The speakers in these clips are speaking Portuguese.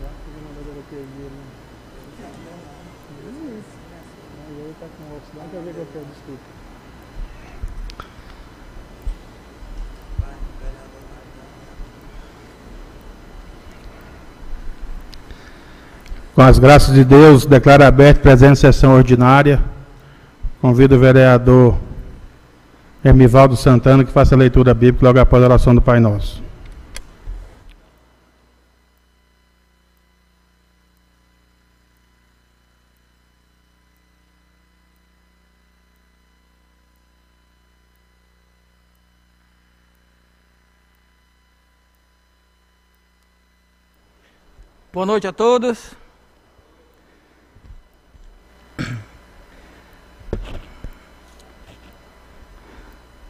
já, ele. Com quer ver que. Com as graças de Deus, declaro aberta a presente sessão ordinária. Convido o vereador Hermivaldo Santana que faça a leitura bíblica logo após a oração do Pai Nosso. Boa noite a todos.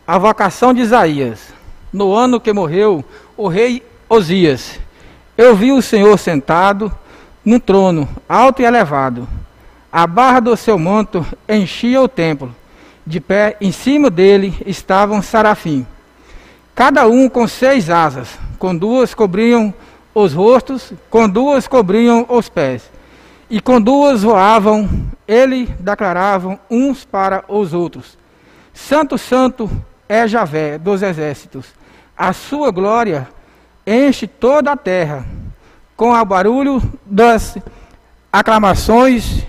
A vocação de Isaías. No ano que morreu o rei Osias, eu vi o Senhor sentado num trono alto e elevado. A barra do seu manto enchia o templo. De pé em cima dele estavam sarafim, cada um com seis asas, com duas cobriam os rostos, com duas cobriam os pés, e com duas voavam, ele declaravam uns para os outros: Santo, Santo é Javé dos exércitos. A sua glória enche toda a terra. Com o barulho das aclamações,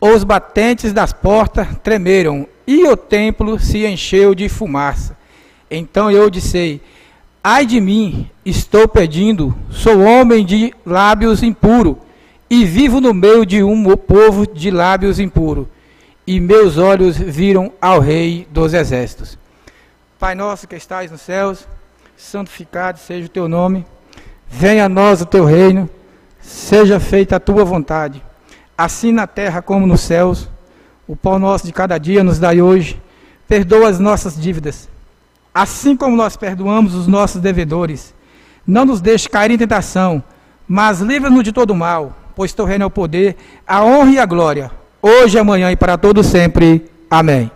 os batentes das portas tremeram e o templo se encheu de fumaça. Então eu disse: Ai de mim, estou pedindo, sou homem de lábios impuros e vivo no meio de um povo de lábios impuros. E meus olhos viram ao Rei dos Exércitos. Pai nosso que estais nos céus, santificado seja o teu nome. Venha a nós o teu reino. Seja feita a tua vontade, assim na terra como nos céus. O pão nosso de cada dia nos dai hoje. Perdoa as nossas dívidas, assim como nós perdoamos os nossos devedores. Não nos deixe cair em tentação, mas livra-nos de todo mal, pois teu reino é o poder, a honra e a glória, hoje, amanhã e para todo sempre. Amém.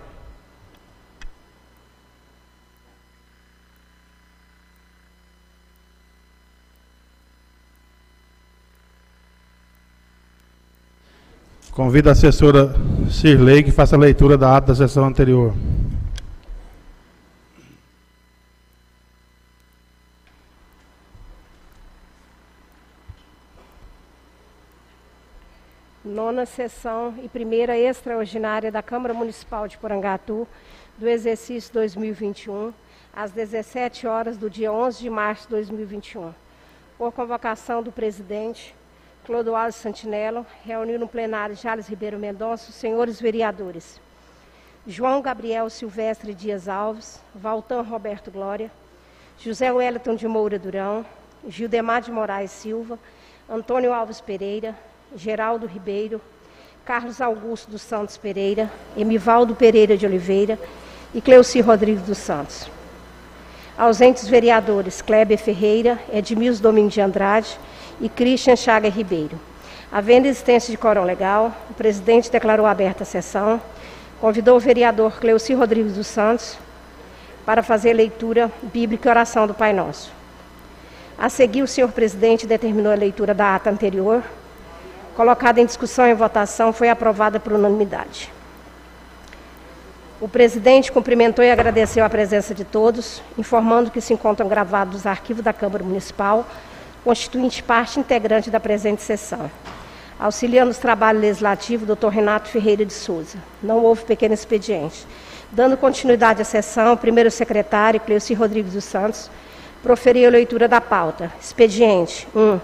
Convido a assessora Cirlei que faça a leitura da ata da sessão anterior. Nona sessão e primeira extraordinária da Câmara Municipal de Porangatu do exercício 2021, às 17 horas do dia 11 de março de 2021. Por convocação do presidente Clodoaldo Santinello, reuniu no plenário Jales Ribeiro Mendonça os senhores vereadores João Gabriel Silvestre Dias Alves, Valtan Roberto Glória, José Wellington de Moura Durão, Gildemar de Moraes Silva, Antônio Alves Pereira, Geraldo Ribeiro, Carlos Augusto dos Santos Pereira, Emivaldo Pereira de Oliveira e Cleuci Rodrigues dos Santos. Ausentes vereadores Kleber Ferreira, Edmilson Domingos de Andrade, e Christian Chaga Ribeiro. Havendo existência de quórum legal, o presidente declarou aberta a sessão, convidou o vereador Cleuci Rodrigues dos Santos para fazer leitura bíblica e oração do Pai Nosso. A seguir, o senhor presidente determinou a leitura da ata anterior, colocada em discussão e votação, foi aprovada por unanimidade. O presidente cumprimentou e agradeceu a presença de todos, informando que se encontram gravados os arquivos da Câmara Municipal constituinte parte integrante da presente sessão. Auxiliando os trabalhos legislativos, Dr. Renato Ferreira de Souza. Não houve pequeno expediente. Dando continuidade à sessão, o primeiro secretário, Cleuci Rodrigues dos Santos, proferiu a leitura da pauta. Expediente 1. Um,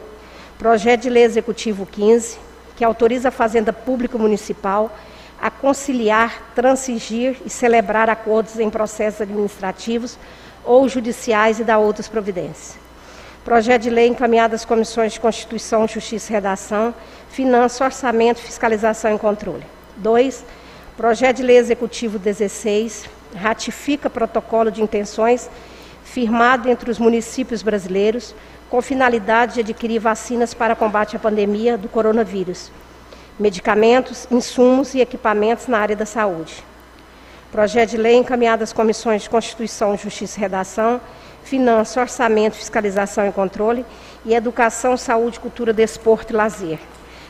projeto de Lei Executivo 15, que autoriza a Fazenda Pública Municipal a conciliar, transigir e celebrar acordos em processos administrativos ou judiciais e dar outras providências. Projeto de lei encaminhado às comissões de Constituição, Justiça e Redação, Finanças, Orçamento, Fiscalização e Controle. 2. Projeto de lei executivo 16, ratifica protocolo de intenções firmado entre os municípios brasileiros com finalidade de adquirir vacinas para combate à pandemia do coronavírus, medicamentos, insumos e equipamentos na área da saúde. Projeto de lei encaminhado às comissões de Constituição, Justiça e Redação, Finanças, Orçamento, Fiscalização e Controle e Educação, Saúde, Cultura, Desporto e Lazer.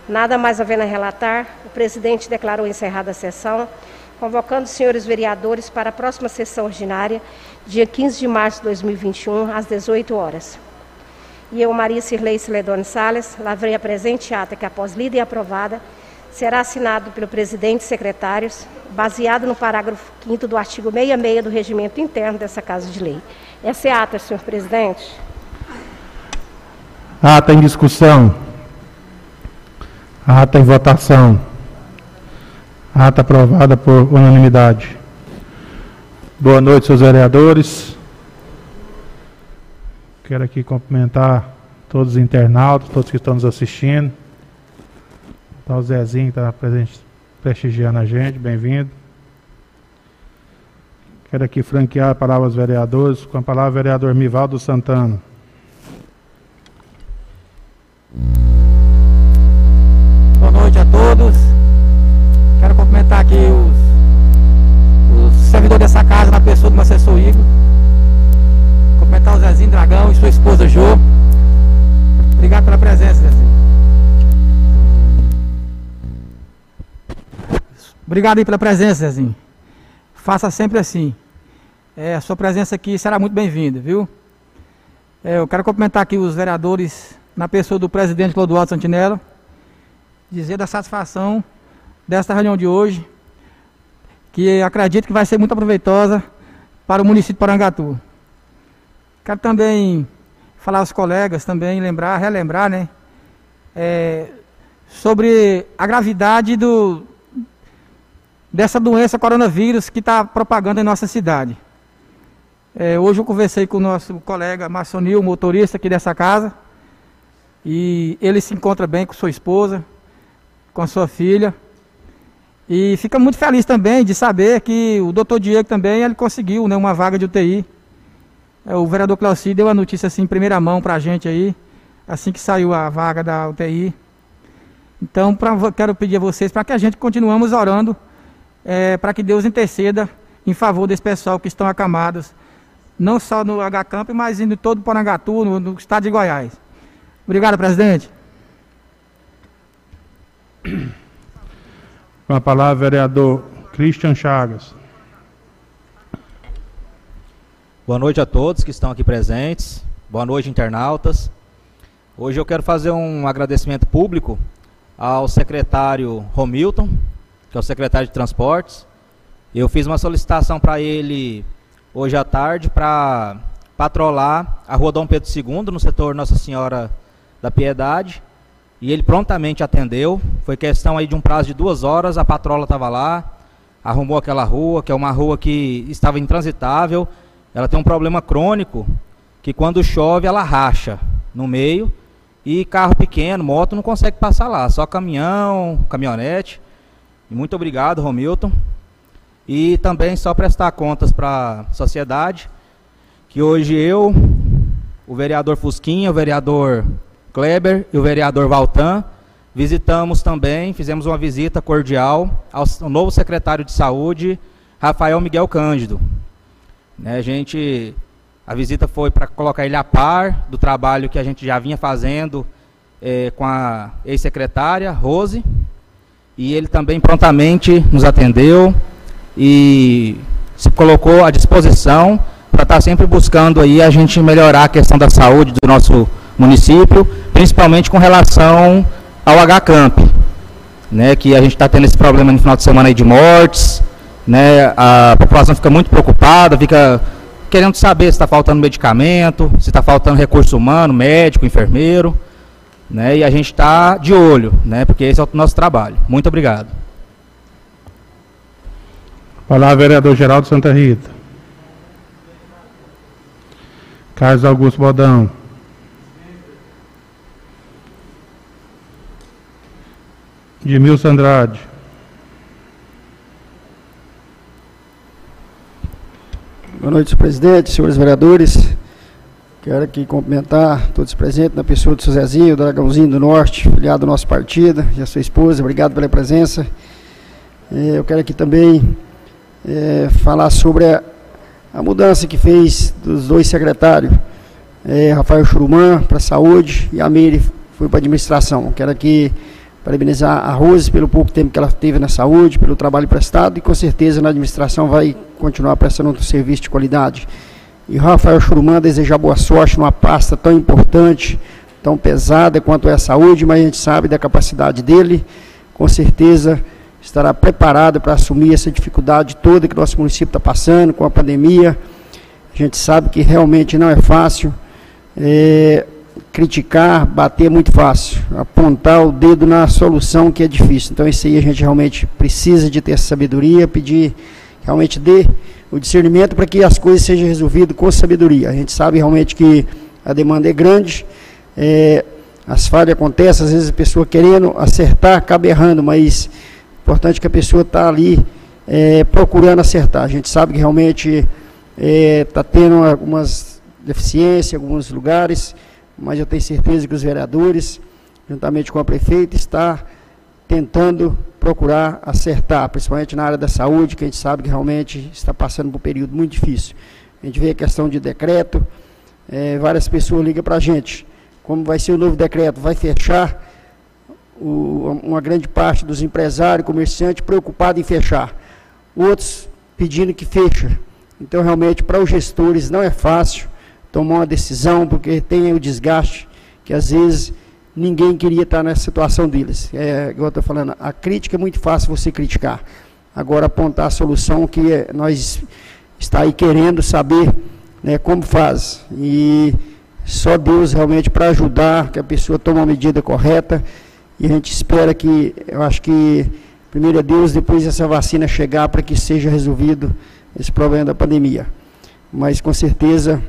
Nada mais havendo a relatar, o presidente declarou encerrada a sessão, convocando os senhores vereadores para a próxima sessão ordinária, dia 15 de março de 2021, às 18 horas. E eu, Maria Cirlei Celedone Salles, lavrei a presente ata que, após lida e aprovada, será assinado pelo presidente e secretários, baseado no parágrafo 5 do artigo 66 do regimento interno dessa Casa de Lei. Essa é a ata, senhor presidente. Ata em discussão. Ata em votação. Ata aprovada por unanimidade. Boa noite, seus vereadores. Quero aqui cumprimentar todos os internautas, todos que estão nos assistindo. Tá o Zezinho que está presente, prestigiando a gente, bem-vindo. Quero aqui franquear a palavra aos vereadores, com a palavra o vereador Mivaldo Santana. Boa noite a todos. Quero cumprimentar aqui os, os servidores dessa casa, na pessoa do meu assessor Igor. Cumprimentar o Zezinho Dragão e sua esposa Jo. Obrigado pela presença, Zezinho. Obrigado aí pela presença, Zezinho. Faça sempre assim. É, a sua presença aqui será muito bem-vinda, viu? É, eu quero cumprimentar aqui os vereadores, na pessoa do presidente Clodoaldo Santinello, dizer da satisfação desta reunião de hoje, que acredito que vai ser muito aproveitosa para o município de Porangatu. Quero também falar aos colegas, também lembrar, relembrar, né, é, sobre a gravidade do, dessa doença coronavírus que está propagando em nossa cidade. É, hoje eu conversei com o nosso colega Marcionil, motorista aqui dessa casa, e ele se encontra bem com sua esposa, com a sua filha, e fica muito feliz também de saber que o doutor Diego também ele conseguiu né, uma vaga de UTI. É, o vereador Clauci deu a notícia assim em primeira mão para a gente aí, assim que saiu a vaga da UTI. Então, pra, quero pedir a vocês para que a gente continuemos orando é, para que Deus interceda em favor desse pessoal que estão acamados, não só no H-Camp, mas em todo o Porangatu, no, no estado de Goiás. Obrigado, presidente. Com a palavra, vereador Christian Chagas. Boa noite a todos que estão aqui presentes. Boa noite, internautas. Hoje eu quero fazer um agradecimento público ao secretário Romilton, que é o secretário de Transportes. Eu fiz uma solicitação para ele hoje à tarde para patrolar a rua Dom Pedro II, no setor Nossa Senhora da Piedade. E ele prontamente atendeu. Foi questão aí de um prazo de duas horas, a patrola estava lá, arrumou aquela rua, que é uma rua que estava intransitável. Ela tem um problema crônico, que quando chove ela racha no meio. E carro pequeno, moto, não consegue passar lá, só caminhão, caminhonete. E muito obrigado, Romilton. E também só prestar contas para a sociedade, que hoje eu, o vereador Fusquinha, o vereador Kleber e o vereador Valtan visitamos também, fizemos uma visita cordial ao, novo secretário de saúde, Rafael Miguel Cândido. Né, a gente, a visita foi para colocar ele a par do trabalho que a gente já vinha fazendo eh, com a ex-secretária Rose, e ele também prontamente nos atendeu e se colocou à disposição para estar tá sempre buscando aí a gente melhorar a questão da saúde do nosso município, principalmente com relação ao H-Camp, né, que a gente está tendo esse problema no final de semana aí de mortes, né, a população fica muito preocupada, fica querendo saber se está faltando medicamento, se está faltando recurso humano, médico, enfermeiro, né, e a gente está de olho, né, porque esse é o nosso trabalho. Muito obrigado. Palavra vereador Geraldo Santa Rita. Carlos Augusto Bodão. Edmilson Andrade. Boa noite, senhor presidente, senhores vereadores. Quero aqui cumprimentar todos presentes, na pessoa do seu Zezinho, do Dragãozinho do Norte, filiado do nosso partido, e a sua esposa, obrigado pela presença. É, eu quero aqui também é, falar sobre a, a mudança que fez dos dois secretários, é, Rafael Churumã para a saúde e a Meire foi para a administração. Quero aqui parabenizar a Rose pelo pouco tempo que ela teve na saúde, pelo trabalho prestado e com certeza na administração vai continuar prestando um serviço de qualidade. E Rafael Churumã desejar boa sorte numa pasta tão importante, tão pesada quanto é a saúde, mas a gente sabe da capacidade dele, com certeza estará preparado para assumir essa dificuldade toda que nosso município está passando com a pandemia. A gente sabe que realmente não é fácil. É, criticar, bater é muito fácil. Apontar o dedo na solução que é difícil. Então isso aí a gente realmente precisa de ter essa sabedoria, pedir realmente dê o discernimento para que as coisas sejam resolvidas com sabedoria. A gente sabe realmente que a demanda é grande, é, as falhas acontecem, às vezes a pessoa querendo acertar acaba errando, mas é importante que a pessoa está ali é, procurando acertar. A gente sabe que realmente está é, tendo algumas deficiências em alguns lugares, mas eu tenho certeza que os vereadores, juntamente com a prefeita, está tentando procurar acertar, principalmente na área da saúde, que a gente sabe que realmente está passando por um período muito difícil. A gente vê a questão de decreto, é, várias pessoas ligam para a gente, como vai ser o novo decreto, vai fechar o, uma grande parte dos empresários, comerciantes, preocupados em fechar. Outros pedindo que feche. Então, realmente, para os gestores não é fácil, tomar uma decisão, porque tem o desgaste que às vezes ninguém queria estar nessa situação deles. É, igual eu estou falando, a crítica é muito fácil você criticar. Agora apontar a solução que é, nós está aí querendo saber né, como faz. E só Deus realmente para ajudar que a pessoa tome a medida correta. E a gente espera que, eu acho que primeiro é Deus, depois essa vacina chegar para que seja resolvido esse problema da pandemia. Mas com certeza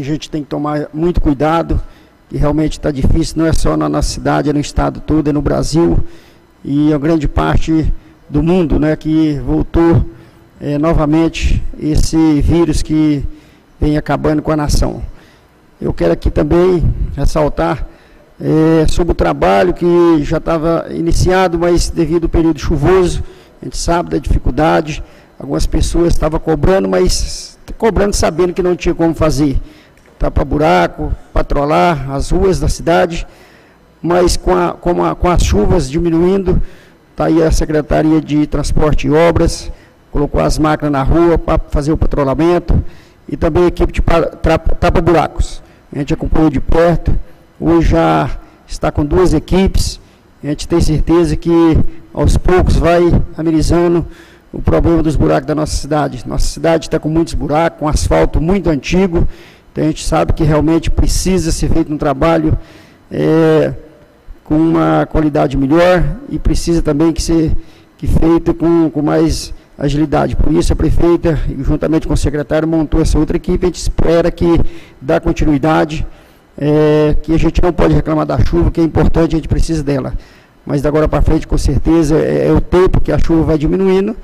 a gente tem que tomar muito cuidado, que realmente está difícil, não é só na nossa cidade, é no estado todo, é no Brasil. E a grande parte do mundo, né, que voltou é, novamente esse vírus que vem acabando com a nação. Eu quero aqui também ressaltar é, sobre o trabalho que já estava iniciado, mas devido ao período chuvoso, a gente sabe da dificuldade, algumas pessoas estavam cobrando, mas cobrando sabendo que não tinha como fazer tapar buraco, patrolar as ruas da cidade, mas com, a, com, a, com as chuvas diminuindo, está aí a Secretaria de Transporte e Obras, colocou as máquinas na rua para fazer o patrulhamento e também a equipe de tapa-buracos. A gente acompanhou de perto, hoje já está com duas equipes, a gente tem certeza que aos poucos vai amenizando o problema dos buracos da nossa cidade. Nossa cidade está com muitos buracos, com asfalto muito antigo, então a gente sabe que realmente precisa ser feito um trabalho é, com uma qualidade melhor e precisa também que ser que feito com, com mais agilidade. Por isso a prefeita, juntamente com o secretário, montou essa outra equipe. A gente espera que dá continuidade, é, que a gente não pode reclamar da chuva, que é importante, a gente precisa dela. Mas da agora para frente, com certeza, é, é o tempo que a chuva vai diminuindo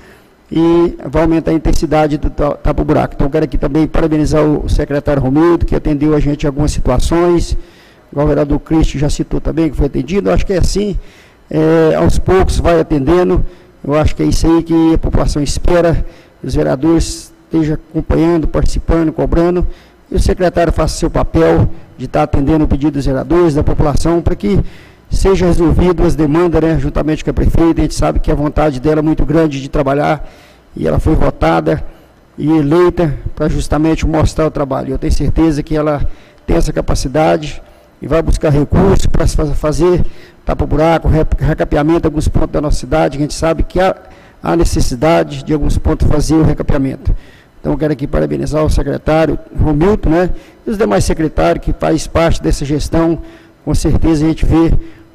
e vai aumentar a intensidade do tapa-buraco. Então, quero aqui também parabenizar o secretário Romildo, que atendeu a gente em algumas situações. O governador Cristo já citou também que foi atendido. Eu acho que é assim, é, aos poucos vai atendendo. Eu acho que é isso aí que a população espera. Os vereadores estejam acompanhando, participando, cobrando. E o secretário faça seu papel de estar atendendo o pedido dos vereadores, da população, para que seja resolvido as demandas, né, juntamente com a prefeita. A gente sabe que a vontade dela é muito grande de trabalhar e ela foi votada e eleita para justamente mostrar o trabalho. Eu tenho certeza que ela tem essa capacidade e vai buscar recursos para fazer tapa-buraco, recapeamento de alguns pontos da nossa cidade. A gente sabe que há, há necessidade de alguns pontos fazer o recapeamento. Então, quero aqui parabenizar o secretário Romilton, né, e os demais secretários que fazem parte dessa gestão. Com certeza a gente vê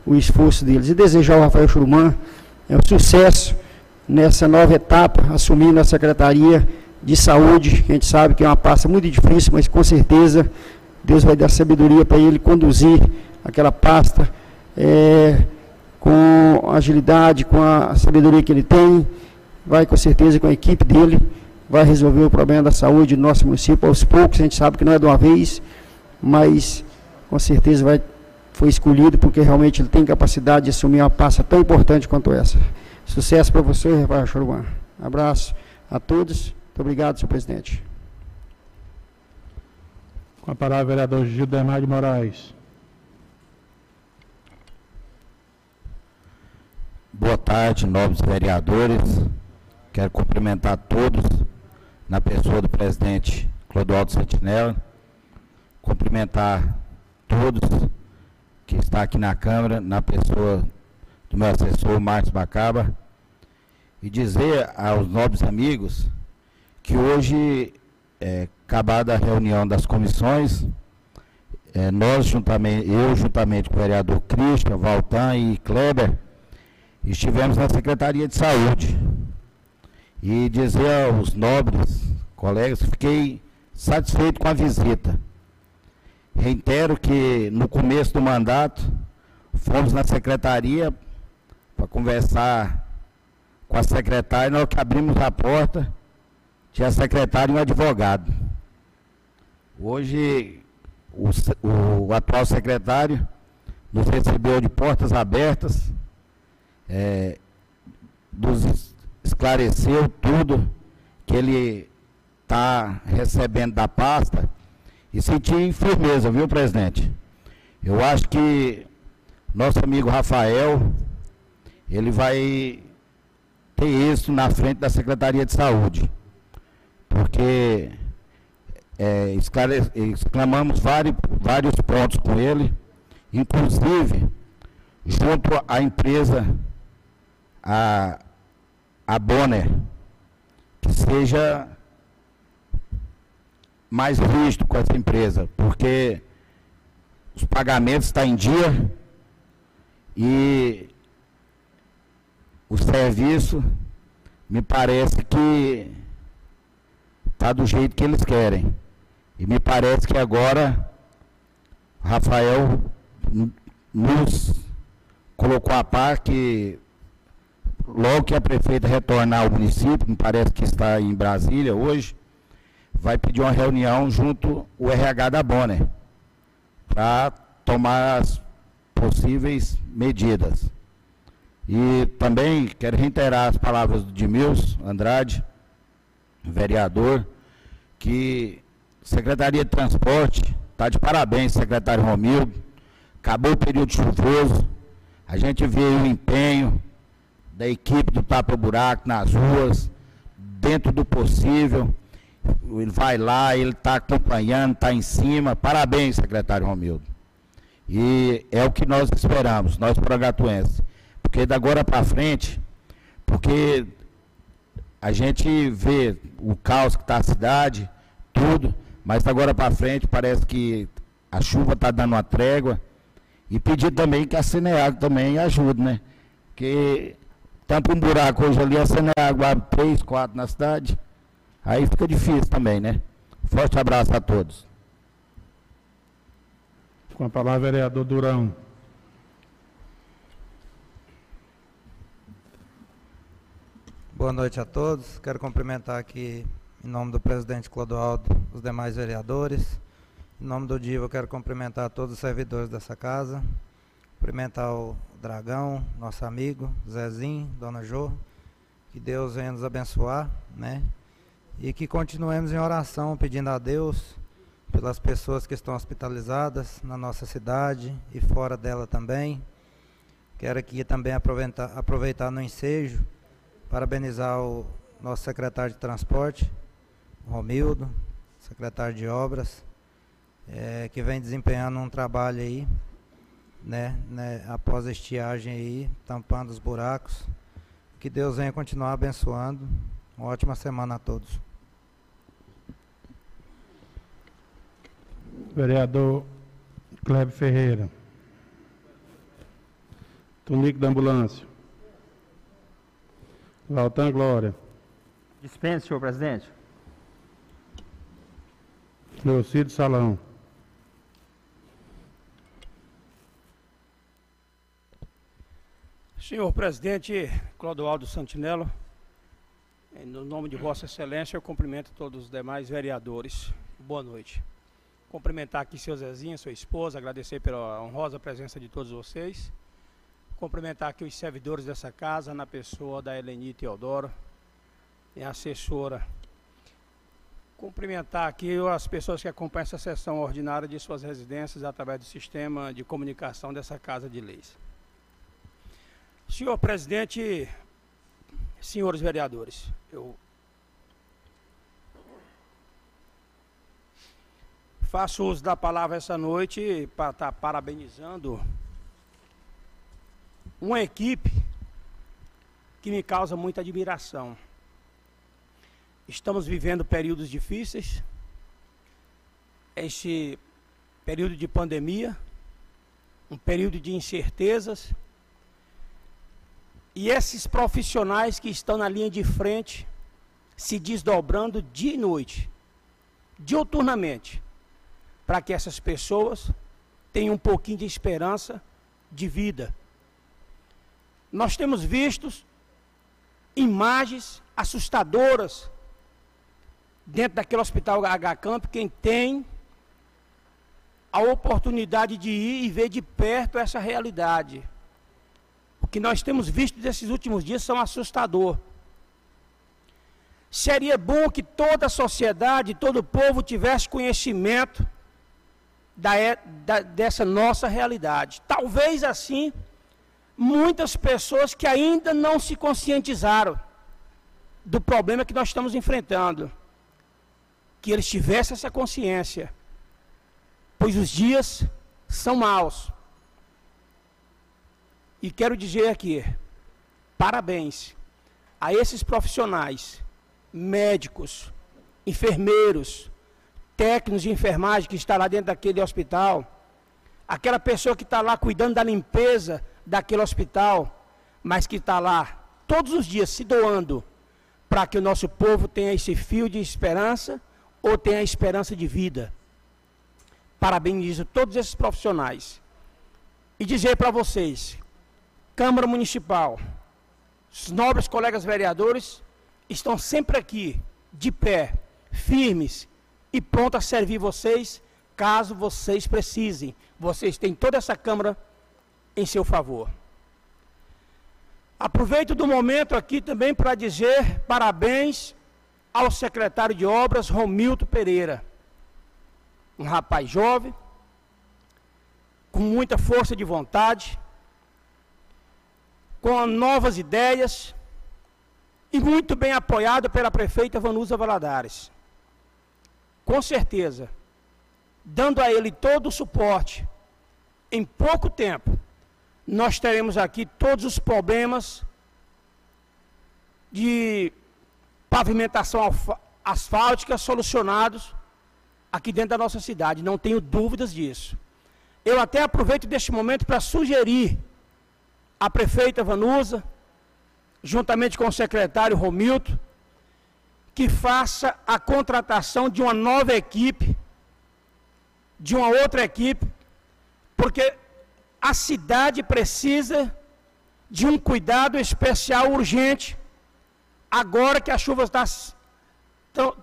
o esforço deles. E desejar ao Rafael Churumã é, um sucesso nessa nova etapa, assumindo a Secretaria de Saúde, que a gente sabe que é uma pasta muito difícil, mas com certeza Deus vai dar sabedoria para ele conduzir aquela pasta é, com agilidade, com a sabedoria que ele tem, vai com certeza com a equipe dele, vai resolver o problema da saúde do nosso município aos poucos, a gente sabe que não é de uma vez, mas com certeza vai foi escolhido porque realmente ele tem capacidade de assumir uma pasta tão importante quanto essa. Sucesso para você, Rafael Choruan. Abraço a todos. Muito obrigado, senhor presidente. Com a palavra, vereador Gildemar de Moraes. Boa tarde, nobres vereadores. Quero cumprimentar todos na pessoa do presidente Clodoaldo Sentinela. Cumprimentar todos que está aqui na Câmara, na pessoa do meu assessor Marcos Bacaba, e dizer aos nobres amigos que hoje, é, acabada a reunião das comissões, é, nós juntamente, eu juntamente com o vereador Christian, Valtan e Kleber, estivemos na Secretaria de Saúde. E dizer aos nobres colegas que fiquei satisfeito com a visita. Reitero que no começo do mandato fomos na secretaria para conversar com a secretária, nós que abrimos a porta, tinha a secretária e um advogado. Hoje o, o atual secretário nos recebeu de portas abertas, é, nos esclareceu tudo que ele está recebendo da pasta e senti firmeza, viu, presidente? Eu acho que nosso amigo Rafael, ele vai ter isso na frente da Secretaria de Saúde. Porque é, exclamamos vários, vários pontos com ele, inclusive junto à empresa, a, a Bonner, que seja mais rígido com essa empresa, porque os pagamentos estão em dia e o serviço me parece que está do jeito que eles querem. E me parece que agora Rafael nos colocou a par que logo que a prefeita retornar ao município, me parece que está em Brasília hoje, vai pedir uma reunião junto o RH da Bonner para tomar as possíveis medidas. E também quero reiterar as palavras do Dimils Andrade, vereador, que Secretaria de Transporte está de parabéns, secretário Romildo. Acabou o período chuvoso, a gente vê o empenho da equipe do Tapa Buraco nas ruas, dentro do possível ele vai lá, ele está acompanhando, está em cima. Parabéns, secretário Romildo. E é o que nós esperamos, nós progatuenses. Porque da agora para frente, porque a gente vê o caos que está a cidade, tudo, mas da agora para frente parece que a chuva está dando uma trégua. E pedir também que a Cineag também ajude, né? Porque tampa um buraco hoje ali, a Cineag abre três, quatro na cidade. Aí fica difícil também, né? Forte abraço a todos. Com a palavra, vereador Durão. Boa noite a todos. Quero cumprimentar aqui, em nome do presidente Clodoaldo, os demais vereadores. Em nome do DIVA, eu quero cumprimentar todos os servidores dessa casa. Cumprimentar o Dragão, nosso amigo, Zezinho, Dona Jô. Que Deus venha nos abençoar, né? E que continuemos em oração pedindo a Deus pelas pessoas que estão hospitalizadas na nossa cidade e fora dela também. Quero aqui também aproveitar, aproveitar no ensejo, parabenizar o nosso secretário de transporte, Romildo, secretário de obras, é, que vem desempenhando um trabalho aí, né, né, após a estiagem aí, tampando os buracos. Que Deus venha continuar abençoando. Uma ótima semana a todos. Vereador Clebe Ferreira. Tunico da Ambulância. Valtan Glória. Dispense, senhor presidente. Leocídio Salão. Senhor presidente Clodoaldo Santinello, no nome de Vossa Excelência, eu cumprimento todos os demais vereadores. Boa noite. Cumprimentar aqui seu Zezinho, sua esposa, agradecer pela honrosa presença de todos vocês. Cumprimentar aqui os servidores dessa casa, na pessoa da Eleni Teodoro, minha assessora Cumprimentar aqui as pessoas que acompanham essa sessão ordinária de suas residências através do sistema de comunicação dessa Casa de Leis. Senhor presidente, senhores vereadores, eu faço uso da palavra essa noite para estar parabenizando uma equipe que me causa muita admiração. Estamos vivendo períodos difíceis, este período de pandemia, um período de incertezas, e esses profissionais que estão na linha de frente, se desdobrando dia e noite, diuturnamente, para que essas pessoas tenham um pouquinho de esperança de vida. Nós temos visto imagens assustadoras dentro daquele hospital H Camp, quem tem a oportunidade de ir e ver de perto essa realidade. O que nós temos visto desses últimos dias são assustador. Seria bom que toda a sociedade, todo o povo tivesse conhecimento da, da, dessa nossa realidade. Talvez assim, muitas pessoas que ainda não se conscientizaram do problema que nós estamos enfrentando, que eles tivessem essa consciência, pois os dias são maus. E quero dizer aqui, parabéns a esses profissionais, médicos, enfermeiros, técnicos de enfermagem que está lá dentro daquele hospital, aquela pessoa que está lá cuidando da limpeza daquele hospital, mas que está lá todos os dias se doando para que o nosso povo tenha esse fio de esperança ou tenha esperança de vida. Parabenizo todos esses profissionais. E dizer para vocês, Câmara Municipal, os nobres colegas vereadores estão sempre aqui, de pé, firmes, e pronto a servir vocês, caso vocês precisem. Vocês têm toda essa Câmara em seu favor. Aproveito do momento aqui também para dizer parabéns ao secretário de Obras, Romilto Pereira. Um rapaz jovem, com muita força de vontade, com novas ideias e muito bem apoiado pela prefeita Vanusa Valadares com certeza, dando a ele todo o suporte, em pouco tempo, nós teremos aqui todos os problemas de pavimentação asfáltica solucionados aqui dentro da nossa cidade, não tenho dúvidas disso. Eu até aproveito deste momento para sugerir à prefeita Vanusa, juntamente com o secretário Romilton, que faça a contratação de uma nova equipe, de uma outra equipe, porque a cidade precisa de um cuidado especial urgente, agora que a chuva está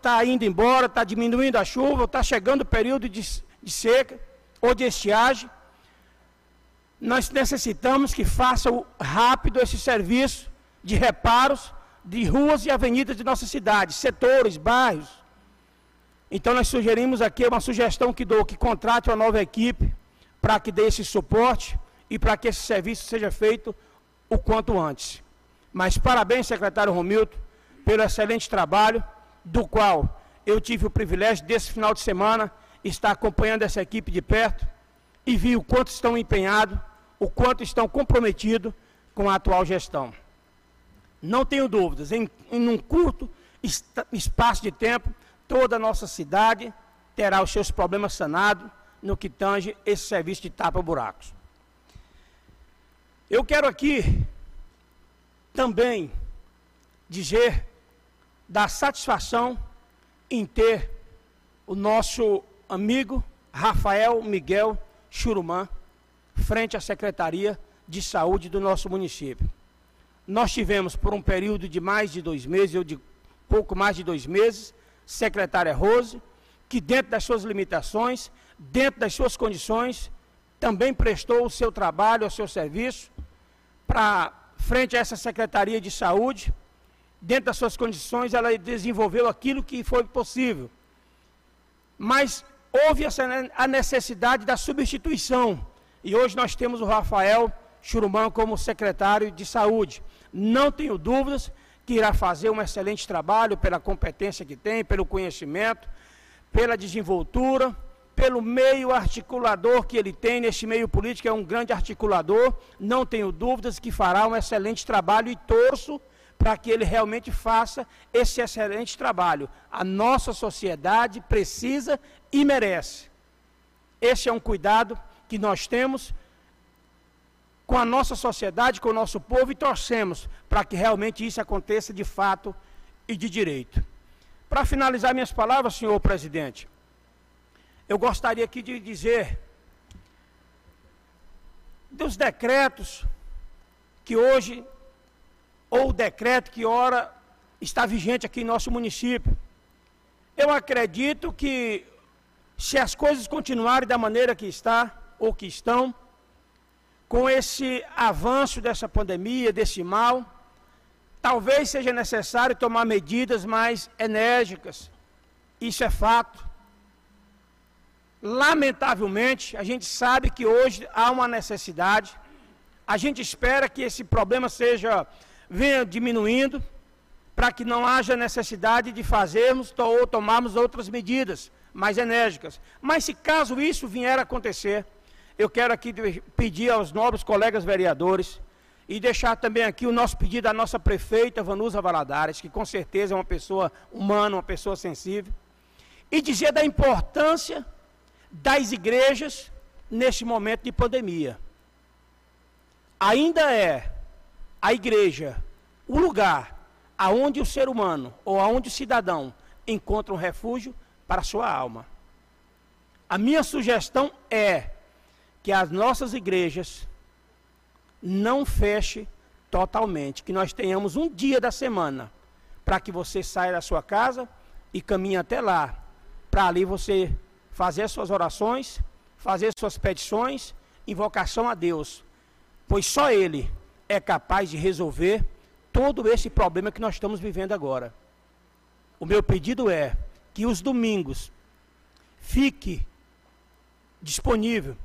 tá indo embora, está diminuindo a chuva, está chegando o período de, de seca ou de estiagem, nós necessitamos que faça rápido esse serviço de reparos de ruas e avenidas de nossa cidade, setores, bairros. Então nós sugerimos aqui uma sugestão que dou, que contrate uma nova equipe para que dê esse suporte e para que esse serviço seja feito o quanto antes. Mas parabéns, secretário Romildo, pelo excelente trabalho, do qual eu tive o privilégio desse final de semana estar acompanhando essa equipe de perto e vi o quanto estão empenhados, o quanto estão comprometidos com a atual gestão. Não tenho dúvidas, em, em um curto espaço de tempo, toda a nossa cidade terá os seus problemas sanados no que tange esse serviço de tapa-buracos. Eu quero aqui também dizer da satisfação em ter o nosso amigo Rafael Miguel Churumã frente à Secretaria de Saúde do nosso município. Nós tivemos por um período de mais de dois meses, ou de pouco mais de dois meses, secretária Rose, que dentro das suas limitações, dentro das suas condições, também prestou o seu trabalho, o seu serviço, para frente a essa Secretaria de Saúde, dentro das suas condições, ela desenvolveu aquilo que foi possível, Mas houve essa, a necessidade da substituição. E hoje nós temos o Rafael Churumão como secretário de saúde. Não tenho dúvidas que irá fazer um excelente trabalho pela competência que tem, pelo conhecimento, pela desenvoltura, pelo meio articulador que ele tem nesse meio político, é um grande articulador. Não tenho dúvidas que fará um excelente trabalho e torço para que ele realmente faça esse excelente trabalho. A nossa sociedade precisa e merece. Esse é um cuidado que nós temos com a nossa sociedade, com o nosso povo e torcemos para que realmente isso aconteça de fato e de direito. Para finalizar minhas palavras, senhor presidente, eu gostaria aqui de dizer dos decretos que hoje, ou o decreto que ora está vigente aqui em nosso município. Eu acredito que se as coisas continuarem da maneira que está ou que estão, com esse avanço dessa pandemia, desse mal, talvez seja necessário tomar medidas mais enérgicas. Isso é fato. Lamentavelmente, a gente sabe que hoje há uma necessidade. A gente espera que esse problema seja venha diminuindo para que não haja necessidade de fazermos ou tomarmos outras medidas mais enérgicas. Mas se caso isso vier a acontecer, eu quero aqui pedir aos nobres colegas vereadores e deixar também aqui o nosso pedido à nossa prefeita Vanusa Valadares, que com certeza é uma pessoa humana, uma pessoa sensível, e dizer da importância das igrejas neste momento de pandemia. Ainda é a igreja o lugar aonde o ser humano ou aonde o cidadão encontra um refúgio para a sua alma. A minha sugestão é que as nossas igrejas não fechem totalmente, que nós tenhamos um dia da semana para que você saia da sua casa e caminhe até lá, para ali você fazer suas orações, fazer suas petições, invocação a Deus, pois só Ele é capaz de resolver todo esse problema que nós estamos vivendo agora. O meu pedido é que os domingos fique disponível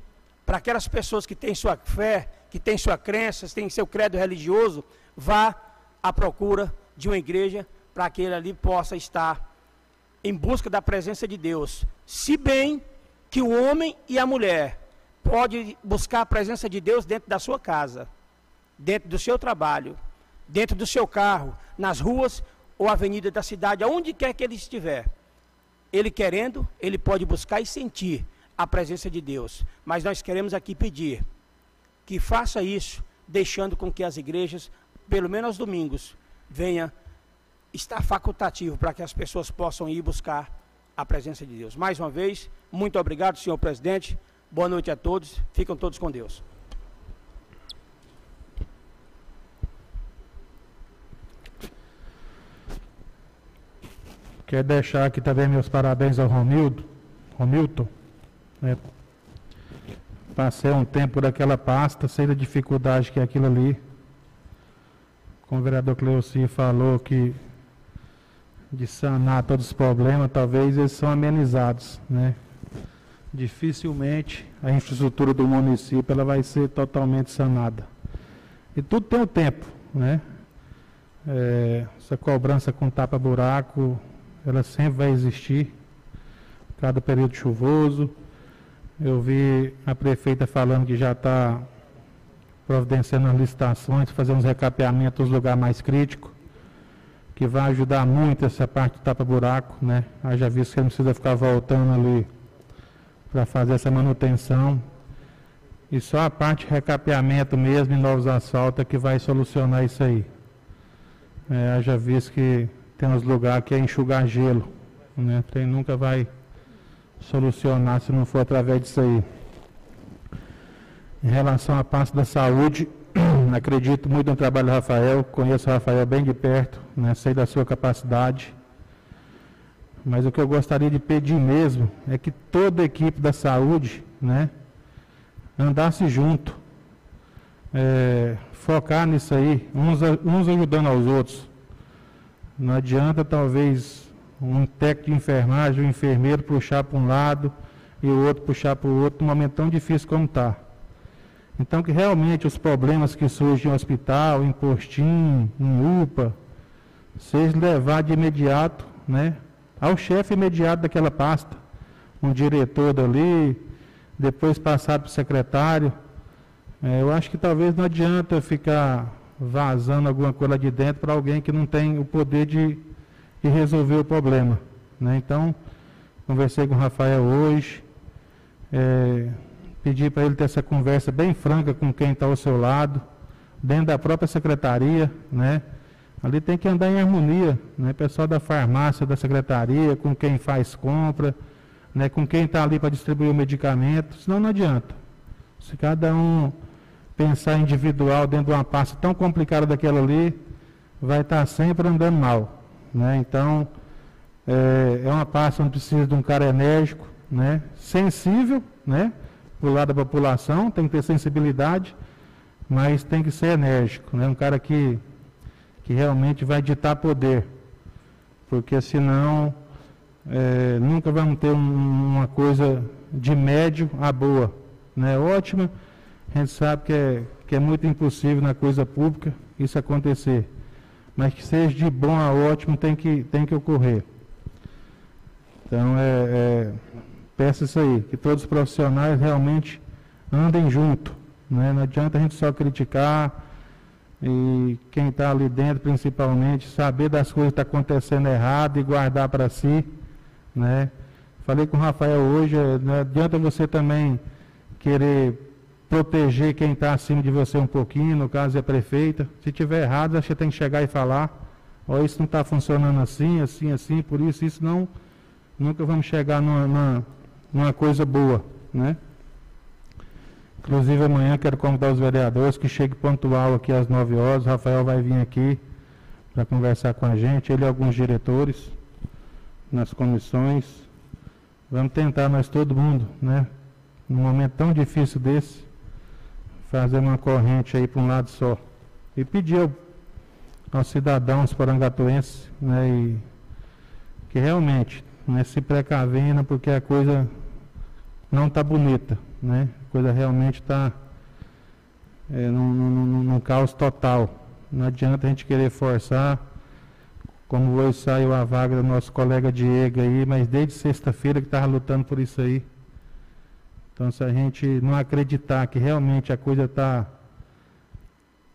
para aquelas pessoas que têm sua fé, que têm sua crença, têm seu credo religioso, vá à procura de uma igreja para que ele ali possa estar em busca da presença de Deus. Se bem que o homem e a mulher pode buscar a presença de Deus dentro da sua casa, dentro do seu trabalho, dentro do seu carro, nas ruas ou avenidas da cidade, aonde quer que ele estiver. Ele querendo, ele pode buscar e sentir a presença de Deus. Mas nós queremos aqui pedir que faça isso, deixando com que as igrejas, pelo menos aos domingos, venha estar facultativo para que as pessoas possam ir buscar a presença de Deus. Mais uma vez, muito obrigado, senhor presidente. Boa noite a todos. Ficam todos com Deus. Quero deixar aqui também meus parabéns ao Romildo, Romilton né? Passei um tempo por aquela pasta, sei da dificuldade que é aquilo ali. Como o vereador Cleuci falou que de sanar todos os problemas, talvez eles são amenizados, né? Dificilmente a infraestrutura do município ela vai ser totalmente sanada. E tudo tem o um tempo, né? É, essa cobrança com tapa-buraco, ela sempre vai existir, cada período chuvoso. Eu vi a prefeita falando que já está providenciando as licitações, fazer uns recapeamentos nos lugares mais críticos, que vai ajudar muito essa parte do tapa-buraco, né? Haja visto que não precisa ficar voltando ali para fazer essa manutenção. E só a parte de recapeamento mesmo e novos asfaltos é que vai solucionar isso aí. É, haja visto que tem uns lugares que é enxugar gelo, né? Tem, nunca vai solucionar se não for através disso aí. Em relação à parte da saúde, acredito muito no trabalho do Rafael, conheço o Rafael bem de perto, né, sei da sua capacidade. Mas o que eu gostaria de pedir mesmo é que toda a equipe da saúde né, andasse junto, é, focar nisso aí, uns, uns ajudando aos outros. Não adianta talvez um técnico de enfermagem, um enfermeiro puxar para um lado e o outro puxar para o outro, num momento tão difícil como está. Então, que realmente os problemas que surgem em hospital, em postinho, em UPA, seja levar de imediato né, ao chefe imediato daquela pasta, um diretor dali, depois passar para o secretário. É, eu acho que talvez não adianta ficar vazando alguma coisa de dentro para alguém que não tem o poder de, de resolver o problema. Né? Então, conversei com o Rafael hoje, é, pedi para ele ter essa conversa bem franca com quem está ao seu lado, dentro da própria secretaria, né? Ali tem que andar em harmonia, né? Pessoal da farmácia, da secretaria, com quem faz compra, né? Com quem está ali para distribuir o medicamento, senão não adianta. Se cada um pensar individual dentro de uma pasta tão complicada daquela ali, vai estar tá sempre andando mal, né? Então, é, é uma pasta onde precisa de um cara enérgico, né? Sensível, né? Pro lado da população, tem que ter sensibilidade, mas tem que ser enérgico, né? Um cara que que realmente vai ditar poder, porque senão é, nunca vamos ter um, uma coisa de médio a boa, né? Ótima, a gente sabe que é, que é muito impossível na coisa pública isso acontecer, mas que seja de bom a ótimo tem que, tem que ocorrer. Então, é, é, peço isso aí, que todos os profissionais realmente andem junto, né? não adianta a gente só criticar, e quem está ali dentro, principalmente, saber das coisas que estão tá acontecendo errado e guardar para si. Né? Falei com o Rafael hoje, é, não adianta você também querer proteger quem está acima de você um pouquinho, no caso é a prefeita. Se tiver errado, você tem que chegar e falar, ó, isso não está funcionando assim, assim, assim, por isso, isso não, nunca vamos chegar numa, numa, numa coisa boa, né? Inclusive amanhã quero convidar os vereadores que cheguem pontual aqui às 9 horas. O Rafael vai vir aqui para conversar com a gente, ele e alguns diretores nas comissões. Vamos tentar nós todo mundo, né? Num momento tão difícil desse, fazer uma corrente aí para um lado só. E pedir ao, aos cidadãos porangatuenses, né? E, que realmente né, se precavendo porque a coisa não está bonita, né? A coisa realmente está é, num, num, num, caos total. Não adianta a gente querer forçar, como hoje saiu a vaga do nosso colega Diego aí, mas desde sexta-feira que estava lutando por isso aí. Então se a gente não acreditar que realmente a coisa está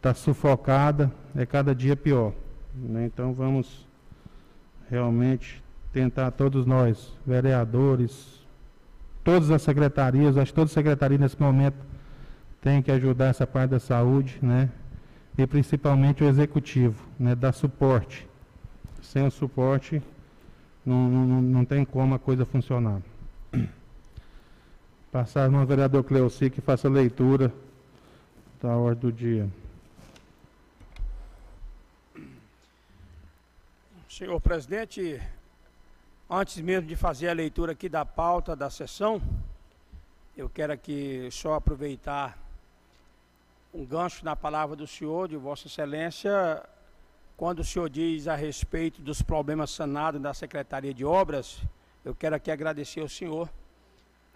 tá sufocada, é cada dia pior. Né? Então vamos realmente tentar todos nós, vereadores, todas as secretarias, acho que toda secretaria nesse momento tem que ajudar essa parte da saúde, né? E principalmente o executivo, né? Dar suporte. Sem o suporte, não, não, não tem como a coisa funcionar. Passar no vereador Cleuci que faça a leitura da ordem do dia. Senhor presidente, Antes mesmo de fazer a leitura aqui da pauta da sessão, eu quero aqui só aproveitar um gancho na palavra do senhor, de Vossa Excelência, quando o senhor diz a respeito dos problemas sanados da Secretaria de Obras, eu quero aqui agradecer ao senhor.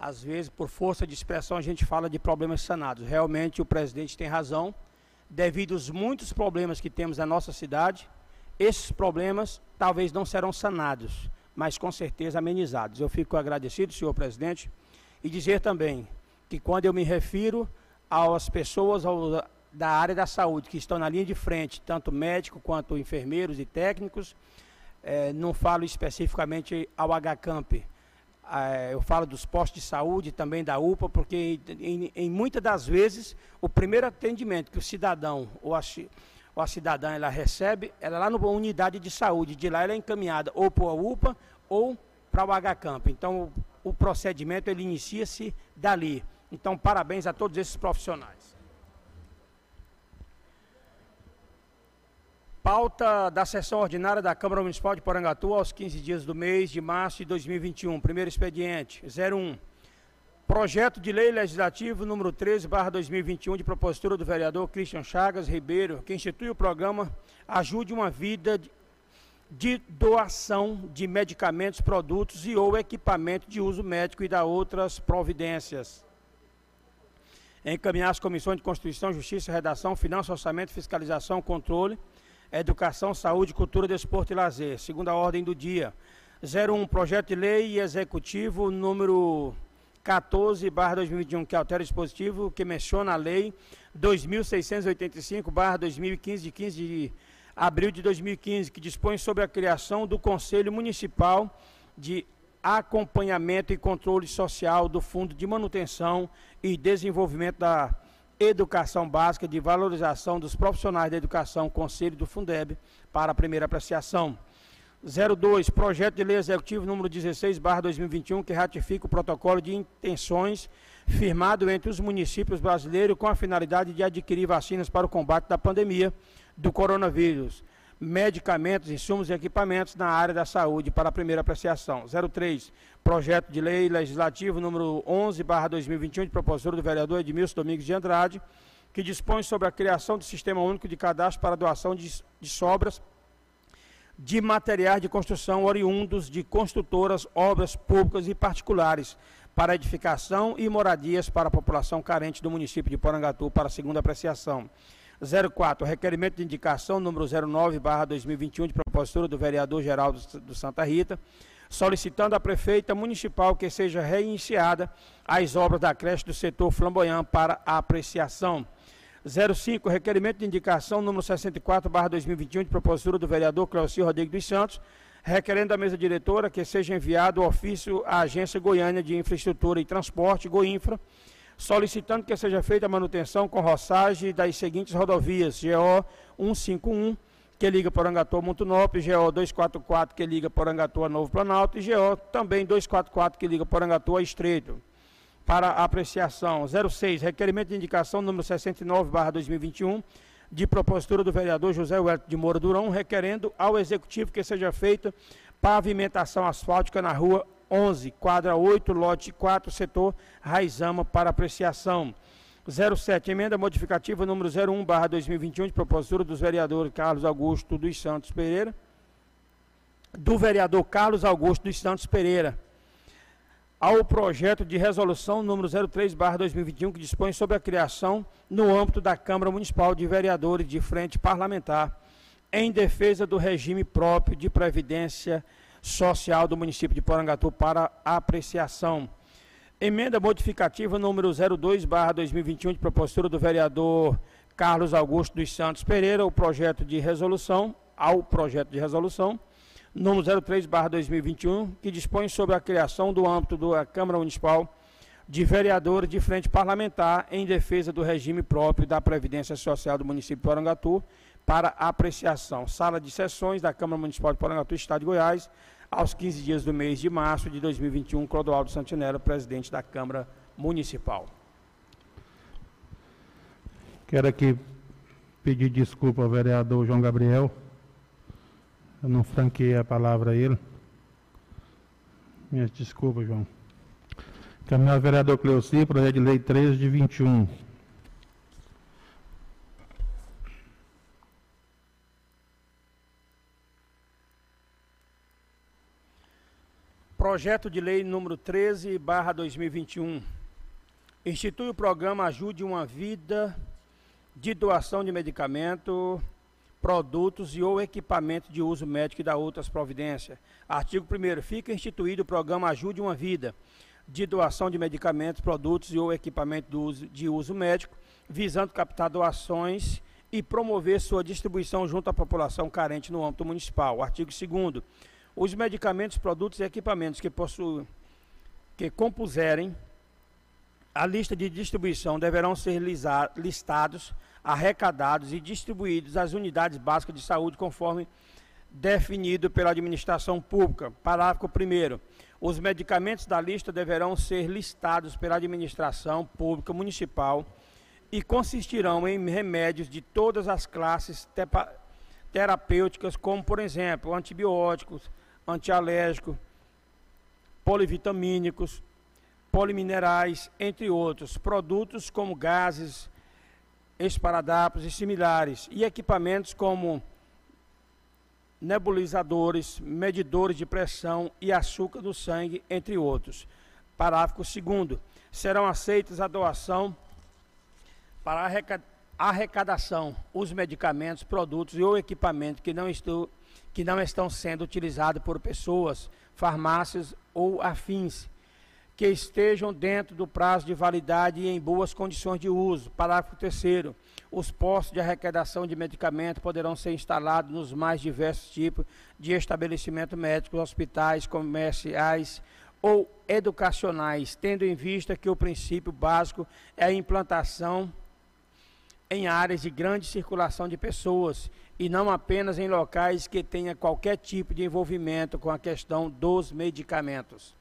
Às vezes, por força de expressão, a gente fala de problemas sanados. Realmente, o presidente tem razão. Devido aos muitos problemas que temos na nossa cidade, esses problemas talvez não serão sanados mas com certeza amenizados. Eu fico agradecido, senhor presidente, e dizer também que quando eu me refiro às pessoas ao, da área da saúde que estão na linha de frente, tanto médico quanto enfermeiros e técnicos, é, não falo especificamente ao HCamp, eu falo dos postos de saúde, também da UPA, porque em, em muitas das vezes o primeiro atendimento que o cidadão ou a, ou a cidadã ela recebe, ela lá na unidade de saúde, de lá ela é encaminhada ou para a UPA ou para o HCamp. Então o, o procedimento ele inicia-se dali. Então parabéns a todos esses profissionais. Pauta da sessão ordinária da Câmara Municipal de Porangatu aos 15 dias do mês de março de 2021. Primeiro expediente, 01. Projeto de Lei Legislativo número 13, barra 2021, de propositura do vereador Christian Chagas Ribeiro, que institui o programa Ajude uma Vida de doação de medicamentos, produtos e ou equipamento de uso médico e da outras providências. Encaminhar as comissões de Constituição, Justiça, Redação, Finanças, Orçamento, Fiscalização, Controle, Educação, Saúde, Cultura, Desporto e Lazer. Segunda ordem do dia. 01, projeto de lei executivo número 14, barra 2021, que altera o dispositivo que menciona a lei 2685, barra 2015, de 15 de abril de 2015, que dispõe sobre a criação do Conselho Municipal de Acompanhamento e Controle Social do Fundo de Manutenção e Desenvolvimento da Educação Básica de Valorização dos Profissionais da Educação, Conselho do Fundeb, para a primeira apreciação. 02, projeto de lei executivo número 16, barra 2021, que ratifica o protocolo de intenções firmado entre os municípios brasileiros com a finalidade de adquirir vacinas para o combate da pandemia do coronavírus, medicamentos, insumos e equipamentos na área da saúde para a primeira apreciação. 03, projeto de lei legislativo número 11, barra 2021, de propositura do vereador Edmilson Domingos de Andrade, que dispõe sobre a criação do Sistema Único de Cadastro para doação de, de sobras de materiais de construção oriundos de construtoras, obras públicas e particulares para edificação e moradias para a população carente do município de Porangatu para a segunda apreciação. 04, requerimento de indicação número 09/2021 de propositura do vereador Geraldo do Santa Rita, solicitando à prefeita municipal que seja reiniciada as obras da creche do setor Flamboyant para apreciação. 05, requerimento de indicação número 64, barra 2021, de propositura do vereador Cleocir Rodrigues dos Santos, requerendo da mesa diretora que seja enviado o ofício à Agência Goiânia de Infraestrutura e Transporte, Goinfra, solicitando que seja feita a manutenção com roçagem das seguintes rodovias, GO 151, que liga Porangatu a Montunópolis, GO 244, que liga Porangatu a Novo Planalto, e GO também 244, que liga Porangatu a Estreito para apreciação. 06, requerimento de indicação número 69, barra 2021, de propositura do vereador José Huerto de Moura Durão, requerendo ao Executivo que seja feita pavimentação asfáltica na rua 11, quadra 8, lote 4, setor Raizama, para apreciação. 07, emenda modificativa número 01, barra 2021, de propositura dos vereadores Carlos Augusto dos Santos Pereira, do vereador Carlos Augusto dos Santos Pereira, ao projeto de resolução número 03/2021 que dispõe sobre a criação no âmbito da Câmara Municipal de Vereadores de Frente Parlamentar em defesa do regime próprio de previdência social do município de Porangatu para apreciação. Emenda modificativa número 02/2021 de propositura do vereador Carlos Augusto dos Santos Pereira, o projeto de resolução ao projeto de resolução número 03, barra 2021, que dispõe sobre a criação do âmbito da Câmara Municipal de vereadores de frente parlamentar em defesa do regime próprio da Previdência Social do município de Porangatu para apreciação. Sala de sessões da Câmara Municipal de Porangatu, Estado de Goiás, aos 15 dias do mês de março de 2021, Clodoaldo Santinello, presidente da Câmara Municipal. Quero aqui pedir desculpa ao vereador João Gabriel eu não franqueei a palavra a ele. Minhas desculpas, João. Caminhar vereador Cleuci, projeto de lei 13 de 21. Projeto de lei número 13, barra 2021. Institui o programa Ajude uma Vida de doação de medicamento produtos e ou equipamentos de uso médico e da outras providências. Artigo 1 Fica instituído o programa Ajude uma Vida, de doação de medicamentos, produtos e ou uso, de uso médico, visando captar doações e promover sua distribuição junto à população carente no âmbito municipal. Artigo 2 Os medicamentos, produtos e equipamentos que possuem que compuserem a lista de distribuição deverão ser listados arrecadados e distribuídos às unidades básicas de saúde conforme definido pela administração pública. Parágrafo 1 Os medicamentos da lista deverão ser listados pela administração pública municipal e consistirão em remédios de todas as classes terapêuticas, como por exemplo, antibióticos, antialérgicos, polivitamínicos, poliminerais, entre outros, produtos como gases, esparadrapos e similares, e equipamentos como nebulizadores, medidores de pressão e açúcar do sangue, entre outros. Parágrafo 2 Serão aceitas a doação para arrecadação os medicamentos, produtos e ou equipamentos que não, estou, que não estão sendo utilizados por pessoas, farmácias ou afins, que estejam dentro do prazo de validade e em boas condições de uso. Parágrafo 3 Os postos de arrecadação de medicamentos poderão ser instalados nos mais diversos tipos de estabelecimentos médicos, hospitais, comerciais ou educacionais, tendo em vista que o princípio básico é a implantação em áreas de grande circulação de pessoas e não apenas em locais que tenha qualquer tipo de envolvimento com a questão dos medicamentos.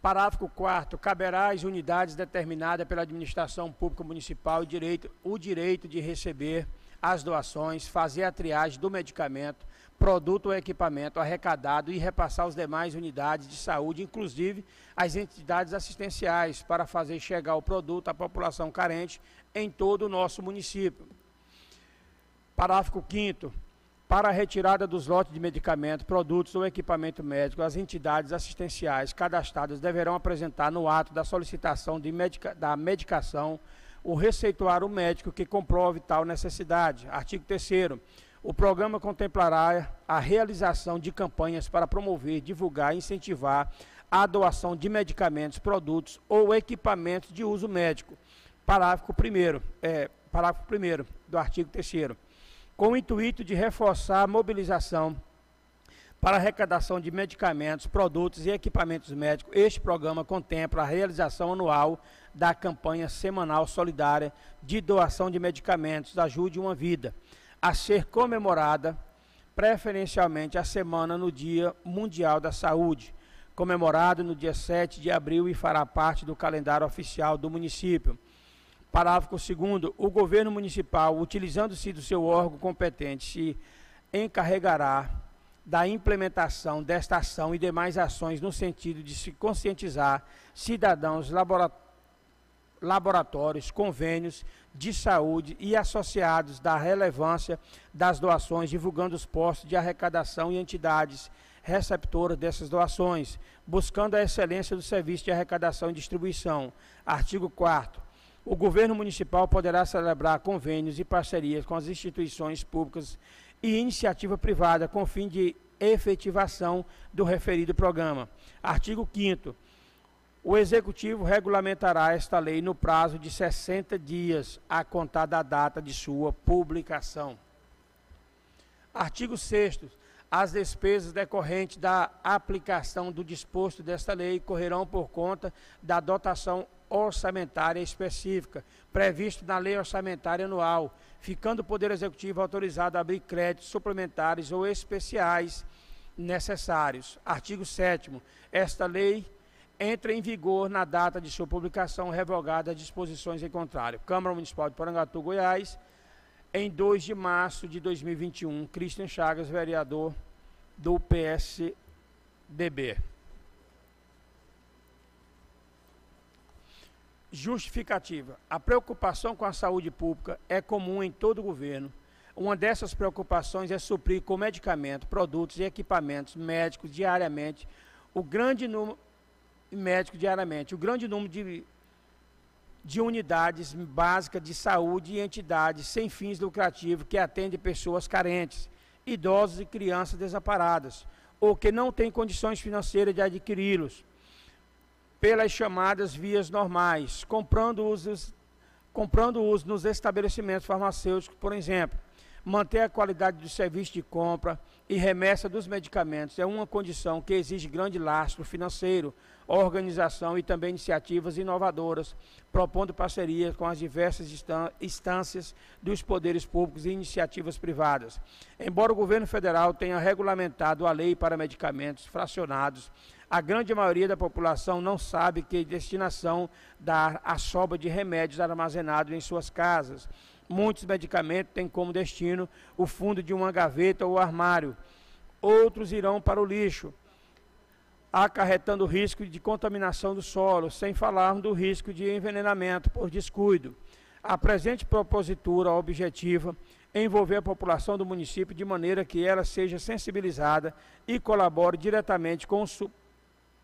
Parágrafo 4 caberá às unidades determinadas pela administração pública municipal o direito, o direito de receber as doações, fazer a triagem do medicamento, produto ou equipamento arrecadado e repassar às demais unidades de saúde, inclusive as entidades assistenciais, para fazer chegar o produto à população carente em todo o nosso município. Parágrafo 5 para a retirada dos lotes de medicamentos, produtos ou equipamento médico, as entidades assistenciais cadastradas deverão apresentar no ato da solicitação medica, da medicação o receituário médico que comprove tal necessidade. Artigo 3 o programa contemplará a realização de campanhas para promover, divulgar e incentivar a doação de medicamentos, produtos ou equipamentos de uso médico. Parágrafo 1 é, parágrafo 1 do artigo 3 com o intuito de reforçar a mobilização para arrecadação de medicamentos, produtos e equipamentos médicos, este programa contempla a realização anual da campanha semanal solidária de doação de medicamentos Ajude uma Vida, a ser comemorada preferencialmente a semana no Dia Mundial da Saúde, comemorado no dia 7 de abril e fará parte do calendário oficial do município. Parágrafo 2 o governo municipal, utilizando-se do seu órgão competente, se encarregará da implementação desta ação e demais ações no sentido de se conscientizar cidadãos, laboratórios, convênios de saúde e associados da relevância das doações, divulgando os postos de arrecadação e entidades receptoras dessas doações, buscando a excelência do serviço de arrecadação e distribuição. Artigo 4 o governo municipal poderá celebrar convênios e parcerias com as instituições públicas e iniciativa privada com fim de efetivação do referido programa. Artigo 5 o Executivo regulamentará esta lei no prazo de 60 dias a contar da data de sua publicação. Artigo 6 as despesas decorrentes da aplicação do disposto desta lei correrão por conta da dotação orçamentária específica, previsto na Lei Orçamentária Anual, ficando o Poder Executivo autorizado a abrir créditos suplementares ou especiais necessários. Artigo 7 Esta lei entra em vigor na data de sua publicação, revogada as disposições em contrário. Câmara Municipal de Porangatu, Goiás, em 2 de março de 2021. Christian Chagas, vereador do PSDB. Justificativa. A preocupação com a saúde pública é comum em todo o governo. Uma dessas preocupações é suprir com medicamentos, produtos e equipamentos médicos diariamente o grande número médico diariamente, o grande número de, de unidades básicas de saúde e entidades sem fins lucrativos que atendem pessoas carentes, idosos e crianças desamparadas, ou que não têm condições financeiras de adquiri-los pelas chamadas vias normais, comprando-os comprando-os nos estabelecimentos farmacêuticos, por exemplo. Manter a qualidade do serviço de compra e remessa dos medicamentos é uma condição que exige grande lastro financeiro, organização e também iniciativas inovadoras, propondo parcerias com as diversas instâncias dos poderes públicos e iniciativas privadas. Embora o governo federal tenha regulamentado a lei para medicamentos fracionados, a grande maioria da população não sabe que destinação dá a sobra de remédios armazenados em suas casas. Muitos medicamentos têm como destino o fundo de uma gaveta ou armário. Outros irão para o lixo, acarretando risco de contaminação do solo, sem falar do risco de envenenamento por descuido. A presente propositura objetiva envolver a população do município de maneira que ela seja sensibilizada e colabore diretamente com o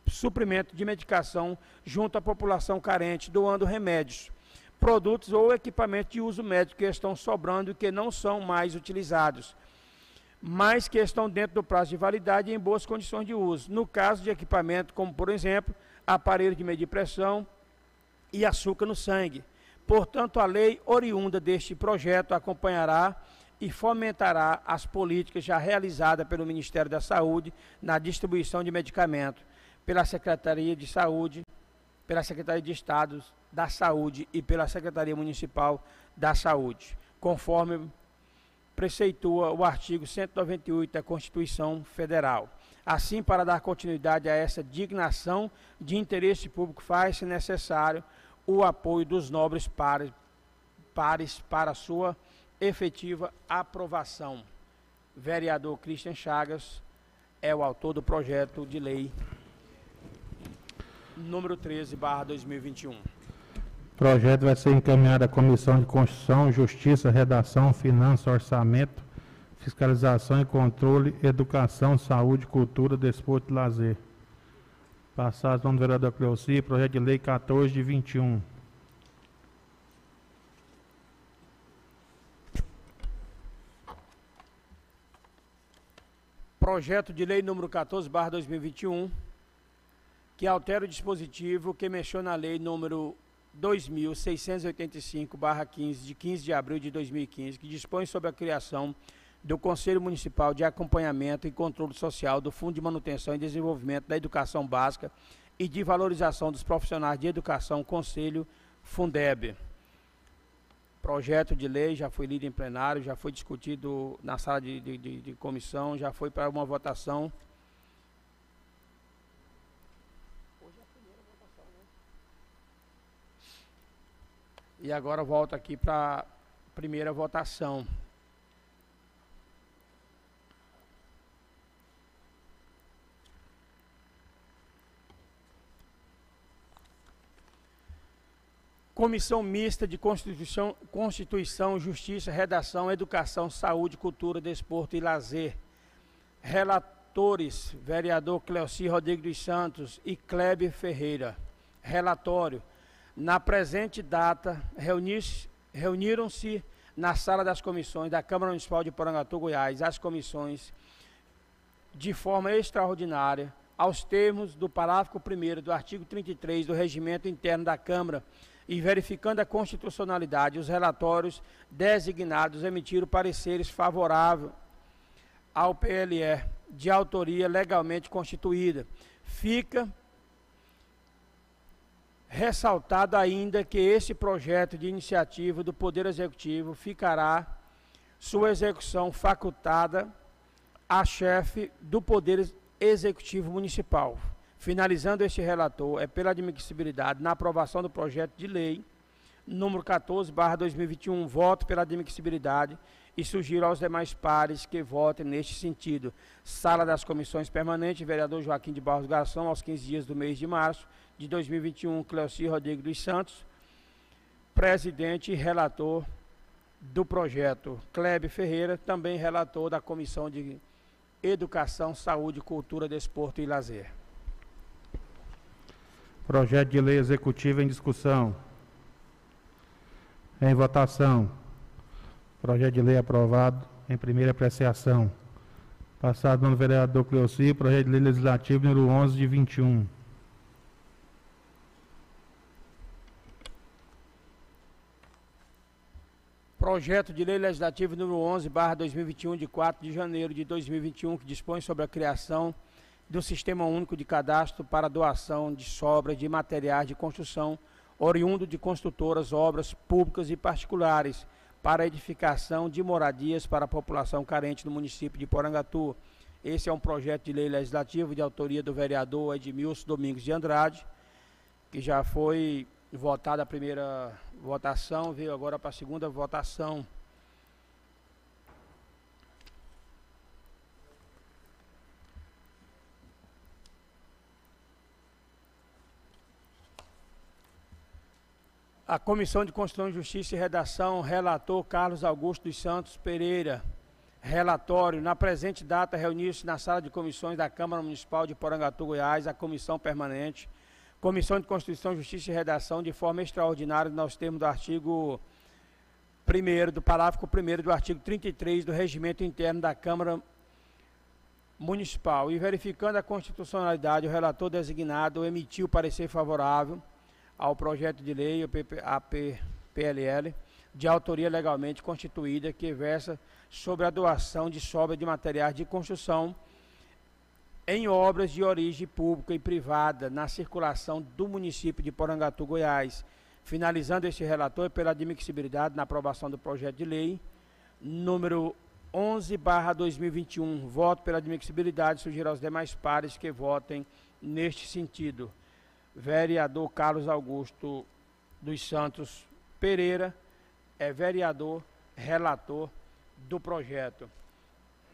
suprimento de medicação junto à população carente, doando remédios, produtos ou equipamentos de uso médico que estão sobrando e que não são mais utilizados, mas que estão dentro do prazo de validade e em boas condições de uso. No caso de equipamento, como por exemplo, aparelho de medir pressão e açúcar no sangue. Portanto, a lei oriunda deste projeto acompanhará e fomentará as políticas já realizadas pelo Ministério da Saúde na distribuição de medicamentos, pela Secretaria de Saúde, pela Secretaria de Estado da Saúde e pela Secretaria Municipal da Saúde, conforme preceitua o artigo 198 da Constituição Federal. Assim, para dar continuidade a essa dignação de interesse público, faz-se necessário o apoio dos nobres pares, pares para sua efetiva aprovação. Vereador Christian Chagas é o autor do projeto de lei número 13, barra 2021. O projeto vai ser encaminhado à Comissão de Constituição, Justiça, Redação, Finanças, Orçamento, Fiscalização e Controle, Educação, Saúde, Cultura, Desporto e Lazer. Passado no vereador Cleuci, projeto de lei 14 de 21. Projeto de lei número 14, barra 2021, que altera o dispositivo que mexeu na lei número 2685-15 de 15 de abril de 2015, que dispõe sobre a criação do Conselho Municipal de Acompanhamento e Controle Social do Fundo de Manutenção e Desenvolvimento da Educação Básica e de Valorização dos Profissionais de Educação, Conselho Fundeb. Projeto de lei já foi lido em plenário, já foi discutido na sala de, de, de, de comissão, já foi para uma votação. E agora volta aqui para a primeira votação. Comissão Mista de Constituição, Constituição, Justiça, Redação, Educação, Saúde, Cultura, Desporto e Lazer. Relatores, vereador Cleoci Rodrigues dos Santos e Kleber Ferreira. Relatório. Na presente data, reuniram-se na sala das comissões da Câmara Municipal de Porangatu, Goiás, as comissões, de forma extraordinária, aos termos do parágrafo 1 do artigo 33 do Regimento Interno da Câmara, e verificando a constitucionalidade, os relatórios designados emitiram pareceres favoráveis ao PLE de autoria legalmente constituída. Fica ressaltado ainda que esse projeto de iniciativa do Poder Executivo ficará sua execução facultada a chefe do Poder Executivo Municipal. Finalizando este relator, é pela admissibilidade na aprovação do projeto de lei número 14, barra 2021, voto pela admissibilidade e sugiro aos demais pares que votem neste sentido. Sala das Comissões Permanentes, vereador Joaquim de Barros Garção, aos 15 dias do mês de março de 2021, Cleoci Rodrigues dos Santos, presidente e relator do projeto. Klebe Ferreira, também relator da Comissão de Educação, Saúde, Cultura, Desporto e Lazer. Projeto de lei executivo em discussão. Em votação. Projeto de lei aprovado em primeira apreciação. Passado no vereador Cleoci, projeto de lei legislativo número 11 de 21. Projeto de Lei Legislativo número 11, barra 2021, de 4 de janeiro de 2021, que dispõe sobre a criação do Sistema Único de Cadastro para doação de sobras de materiais de construção oriundo de construtoras, obras públicas e particulares para edificação de moradias para a população carente no município de Porangatu. Esse é um projeto de lei legislativo de autoria do vereador Edmilson Domingos de Andrade, que já foi votado a primeira votação, veio agora para a segunda votação. A Comissão de Constituição, Justiça e Redação, relator Carlos Augusto dos Santos Pereira. Relatório. Na presente data, reuniu-se na sala de comissões da Câmara Municipal de Porangatu, Goiás, a Comissão Permanente, Comissão de Constituição, Justiça e Redação, de forma extraordinária, nos termos do artigo 1 do parágrafo 1 do artigo 33 do Regimento Interno da Câmara Municipal. E verificando a constitucionalidade, o relator designado emitiu parecer favorável ao projeto de lei, o APPLL, de autoria legalmente constituída, que versa sobre a doação de sobra de materiais de construção em obras de origem pública e privada na circulação do município de Porangatu, Goiás. Finalizando este relatório pela admissibilidade na aprovação do projeto de lei número 11/2021. Voto pela admissibilidade, sugiro aos demais pares que votem neste sentido vereador Carlos Augusto dos Santos Pereira é vereador relator do projeto.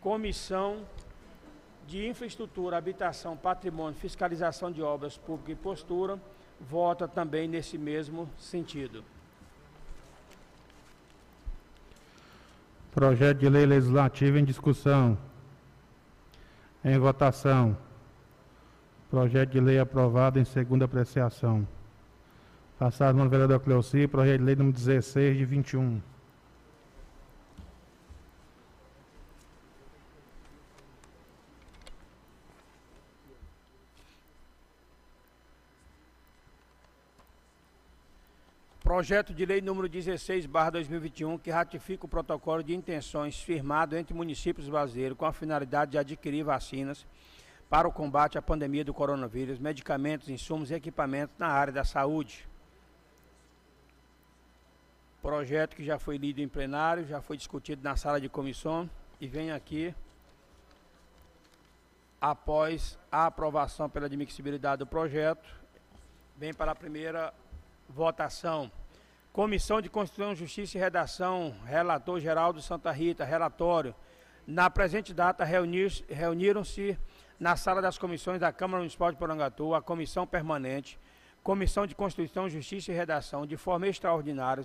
Comissão de Infraestrutura, Habitação, Patrimônio, Fiscalização de Obras Públicas e Postura vota também nesse mesmo sentido. Projeto de lei legislativo em discussão. Em votação. Projeto de lei aprovado em segunda apreciação. Passado no vereador Cleuci, projeto de lei número 16 de 21. Projeto de lei número 16, barra 2021, que ratifica o protocolo de intenções firmado entre municípios brasileiros com a finalidade de adquirir vacinas para o combate à pandemia do coronavírus, medicamentos, insumos e equipamentos na área da saúde. Projeto que já foi lido em plenário, já foi discutido na sala de comissão e vem aqui após a aprovação pela admissibilidade do projeto, vem para a primeira votação. Comissão de Constituição, Justiça e Redação, relator Geraldo Santa Rita, relatório. Na presente data reuniram-se na sala das comissões da Câmara Municipal de Porangatu, a Comissão Permanente, Comissão de Constituição, Justiça e Redação, de forma extraordinária,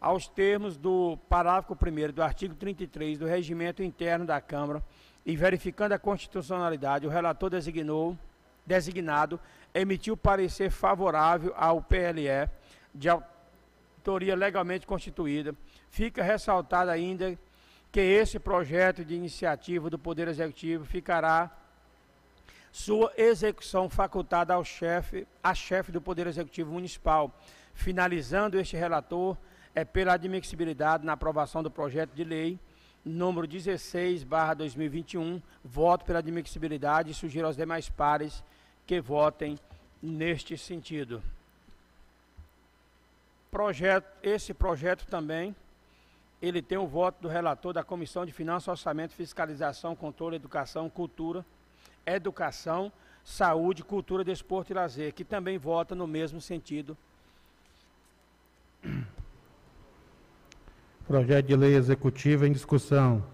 aos termos do parágrafo 1 do artigo 33 do Regimento Interno da Câmara, e verificando a constitucionalidade, o relator designou, designado emitiu parecer favorável ao PLE, de autoria legalmente constituída. Fica ressaltado ainda que esse projeto de iniciativa do Poder Executivo ficará sua execução facultada ao chefe, a chefe do Poder Executivo Municipal. Finalizando este relator, é pela admissibilidade na aprovação do projeto de lei número 16, barra 2021, voto pela admissibilidade e sugiro aos demais pares que votem neste sentido. Projeto, esse projeto também, ele tem o voto do relator da Comissão de Finanças, Orçamento, Fiscalização, Controle, Educação, Cultura, Educação, Saúde, Cultura, Desporto e Lazer, que também vota no mesmo sentido. Projeto de lei executiva em discussão.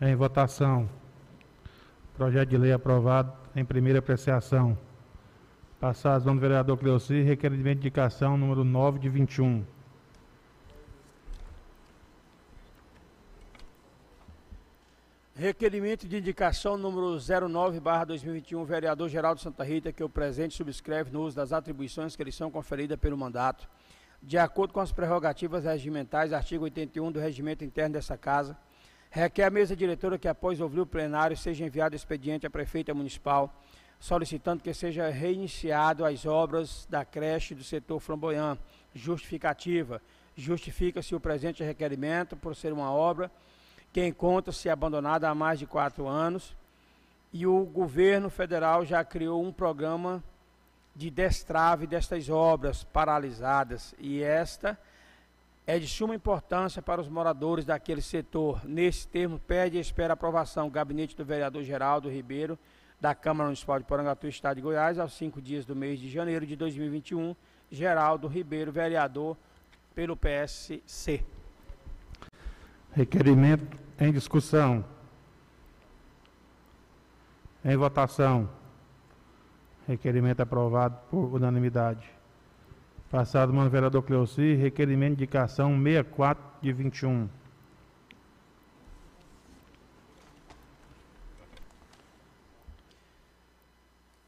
Em votação. Projeto de lei aprovado em primeira apreciação. Passados, vamos vereador Cleuci, requerimento de indicação número 9 de 21. Requerimento de indicação número 09/2021, vereador Geraldo Santa Rita, que o presente subscreve no uso das atribuições que lhe são conferidas pelo mandato, de acordo com as prerrogativas regimentais, artigo 81 do regimento interno dessa casa, requer à mesa diretora que após ouvir o plenário seja enviado expediente à prefeita municipal, solicitando que seja reiniciado as obras da creche do setor Flamboyant. Justificativa. Justifica-se o presente requerimento por ser uma obra que encontra-se abandonada há mais de quatro anos e o governo federal já criou um programa de destrave destas obras paralisadas e esta é de suma importância para os moradores daquele setor. Nesse termo, pede e espera aprovação o gabinete do vereador Geraldo Ribeiro, da Câmara Municipal de Porangatu, Estado de Goiás, aos cinco dias do mês de janeiro de 2021. Geraldo Ribeiro, vereador pelo PSC. Requerimento em discussão. Em votação. Requerimento aprovado por unanimidade. Passado, mano vereador Cleuci, requerimento de indicação 64 de 21.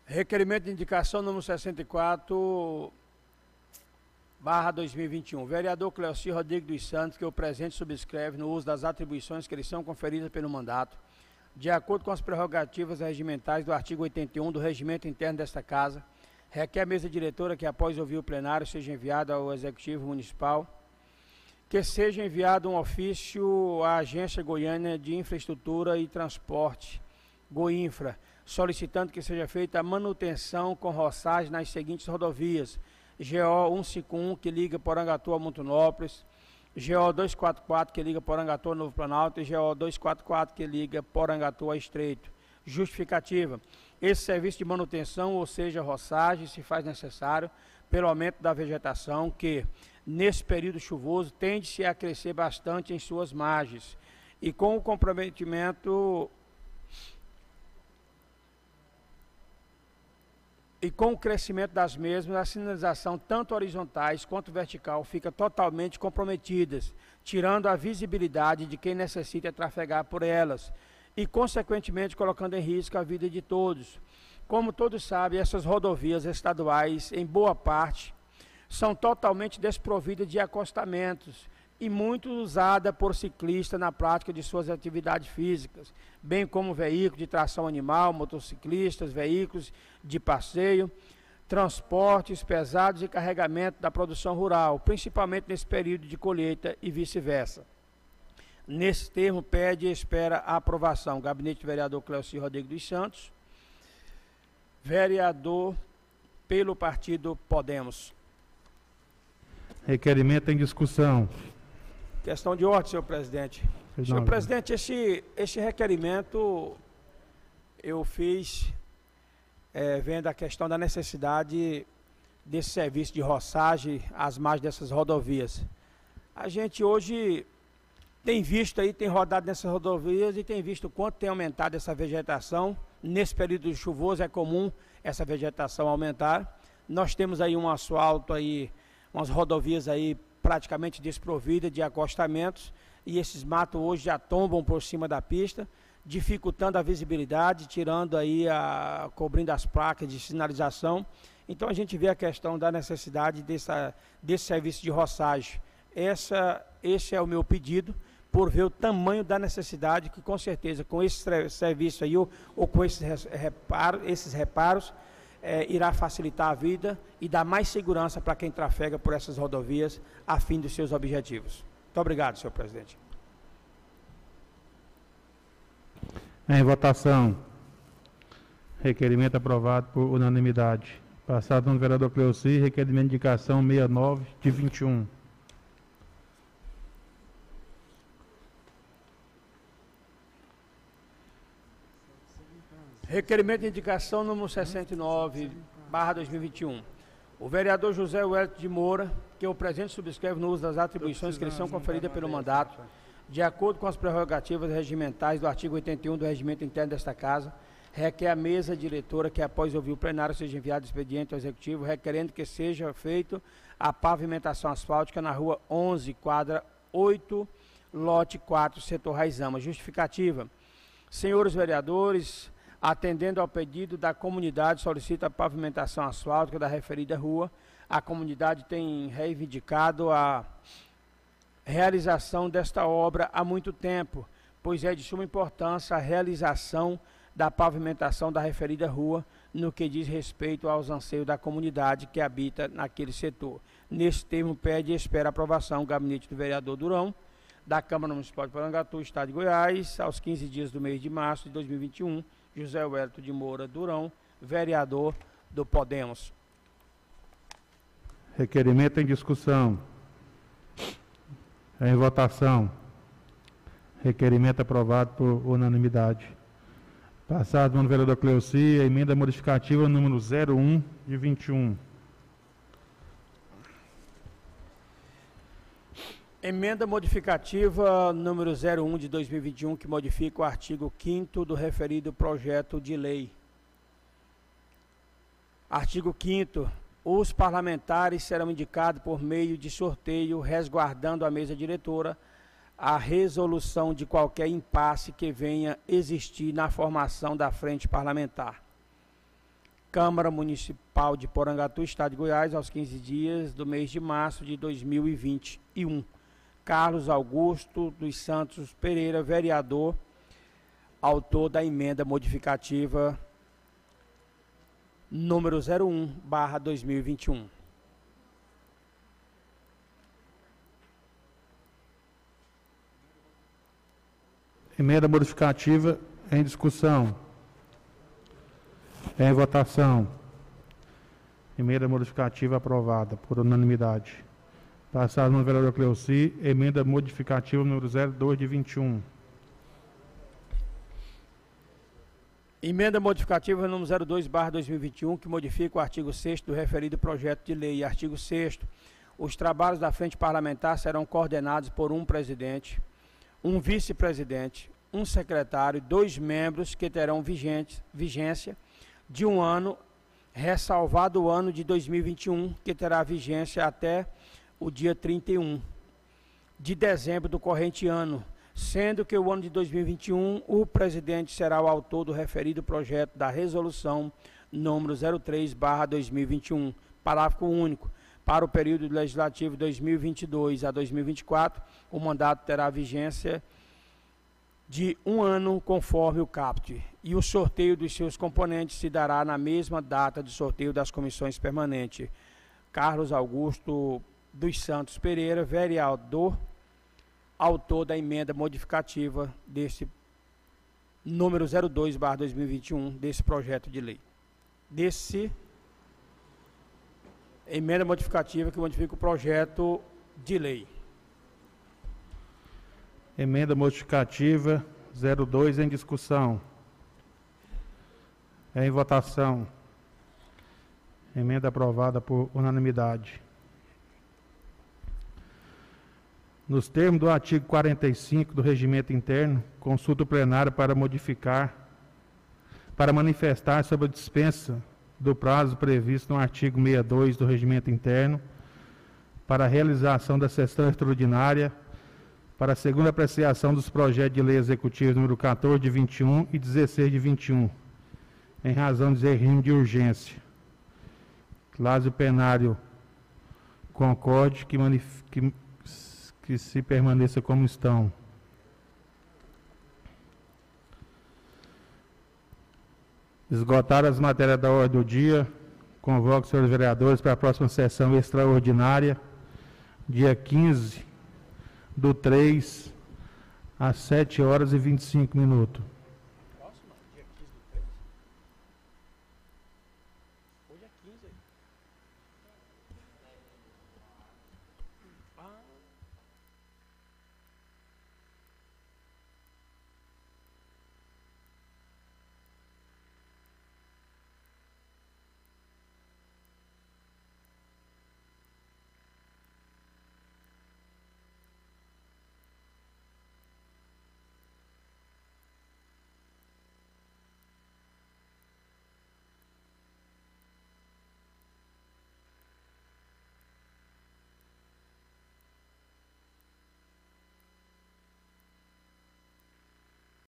Requerimento de indicação número 64, barra 2021. Vereador Cleoci Rodrigues dos Santos, que o presente subscreve no uso das atribuições que lhe são conferidas pelo mandato, de acordo com as prerrogativas regimentais do artigo 81 do regimento interno desta Casa, requer a mesa diretora que, após ouvir o plenário, seja enviado ao Executivo Municipal, que seja enviado um ofício à Agência Goiânia de Infraestrutura e Transporte, Goinfra, solicitando que seja feita a manutenção com roçagem nas seguintes rodovias: GO 151, que liga Porangatu a Montanópolis, GO 244, que liga Porangatu a Novo Planalto, e GO 244, que liga Porangatu a Estreito. Justificativa: esse serviço de manutenção, ou seja, roçagem, se faz necessário pelo aumento da vegetação, que nesse período chuvoso tende-se a crescer bastante em suas margens. E com o comprometimento E com o crescimento das mesmas, a sinalização, tanto horizontais quanto vertical, fica totalmente comprometidas, tirando a visibilidade de quem necessita trafegar por elas e, consequentemente, colocando em risco a vida de todos. Como todos sabem, essas rodovias estaduais, em boa parte, são totalmente desprovidas de acostamentos e muito usada por ciclistas na prática de suas atividades físicas, bem como veículos de tração animal, motociclistas, veículos de passeio, transportes pesados e carregamento da produção rural, principalmente nesse período de colheita e vice-versa. Nesse termo, pede e espera a aprovação. Gabinete do vereador Clécio Rodrigues dos Santos, vereador pelo partido Podemos. Requerimento em discussão. Questão de ordem, senhor presidente. senhor presidente, esse, esse requerimento eu fiz é, vendo a questão da necessidade desse serviço de roçagem às margens dessas rodovias. A gente hoje tem visto aí, tem rodado nessas rodovias e tem visto quanto tem aumentado essa vegetação. Nesse período chuvoso é comum essa vegetação aumentar. Nós temos aí um asfalto aí, umas rodovias aí praticamente desprovida de acostamentos e esses matos hoje já tombam por cima da pista, dificultando a visibilidade, tirando aí a cobrindo as placas de sinalização. Então a gente vê a questão da necessidade dessa, desse serviço de roçagem. Essa, esse é o meu pedido por ver o tamanho da necessidade que com certeza com esse serviço aí ou, ou com esses, reparo, esses reparos é, irá facilitar a vida e dar mais segurança para quem trafega por essas rodovias a fim dos seus objetivos. Muito obrigado, senhor presidente. Em votação. Requerimento aprovado por unanimidade. Passado no vereador Cleuci, requerimento de indicação 69 de 21. Requerimento de indicação número 69, barra 2021. O vereador José Wellington de Moura, que o presente subscreve no uso das atribuições que lhe são conferidas pelo mandato, de acordo com as prerrogativas regimentais do artigo 81 do regimento interno desta Casa, requer a mesa diretora que, após ouvir o plenário, seja enviado expediente ao Executivo, requerendo que seja feito a pavimentação asfáltica na rua 11, quadra 8, lote 4, setor Raizama. Justificativa. Senhores vereadores, Atendendo ao pedido da comunidade, solicita a pavimentação asfáltica da referida rua. A comunidade tem reivindicado a realização desta obra há muito tempo, pois é de suma importância a realização da pavimentação da referida rua no que diz respeito aos anseios da comunidade que habita naquele setor. Nesse termo, pede e espera aprovação o gabinete do vereador Durão, da Câmara Municipal de Parangatu, Estado de Goiás, aos 15 dias do mês de março de 2021 José Wellington de Moura Durão, vereador do Podemos. Requerimento em discussão. Em votação. Requerimento aprovado por unanimidade. Passado no vereador Cleuci, emenda modificativa número 01 de 21. Emenda modificativa número 01 de 2021, que modifica o artigo 5 do referido projeto de lei. Artigo 5 Os parlamentares serão indicados por meio de sorteio, resguardando a mesa diretora a resolução de qualquer impasse que venha existir na formação da frente parlamentar. Câmara Municipal de Porangatu, Estado de Goiás, aos 15 dias do mês de março de 2021. Carlos Augusto dos Santos Pereira, vereador, autor da emenda modificativa número 01, barra 2021. Emenda modificativa em discussão. Em votação. Emenda modificativa aprovada por unanimidade. Passado no vereador Cleuci, emenda modificativa número 02 de 21. Emenda modificativa número 02, barra 2021, que modifica o artigo 6 do referido projeto de lei. Artigo 6 os trabalhos da frente parlamentar serão coordenados por um presidente, um vice-presidente, um secretário, dois membros que terão vigente, vigência de um ano, ressalvado o ano de 2021, que terá vigência até o dia 31 de dezembro do corrente ano, sendo que o ano de 2021 o presidente será o autor do referido projeto da resolução número 03/2021, parágrafo único. Para o período legislativo 2022 a 2024, o mandato terá vigência de um ano conforme o CAPT, e o sorteio dos seus componentes se dará na mesma data de sorteio das comissões permanentes. Carlos Augusto dos Santos Pereira, vereador, autor da emenda modificativa desse número 02/2021 desse projeto de lei. Desse emenda modificativa que modifica o projeto de lei. Emenda modificativa 02 em discussão. Em votação. Emenda aprovada por unanimidade. Nos termos do artigo 45 do Regimento Interno, consulta o plenário para modificar, para manifestar sobre a dispensa do prazo previsto no artigo 62 do Regimento Interno para a realização da sessão extraordinária para a segunda apreciação dos projetos de lei executivos número 14 de 21 e 16 de 21, em razão de regime de urgência. Caso plenário concorde que, que que se permaneça como estão. Esgotar as matérias da ordem do dia, convoco os senhores vereadores para a próxima sessão extraordinária, dia 15 do 3 às 7 horas e 25 minutos.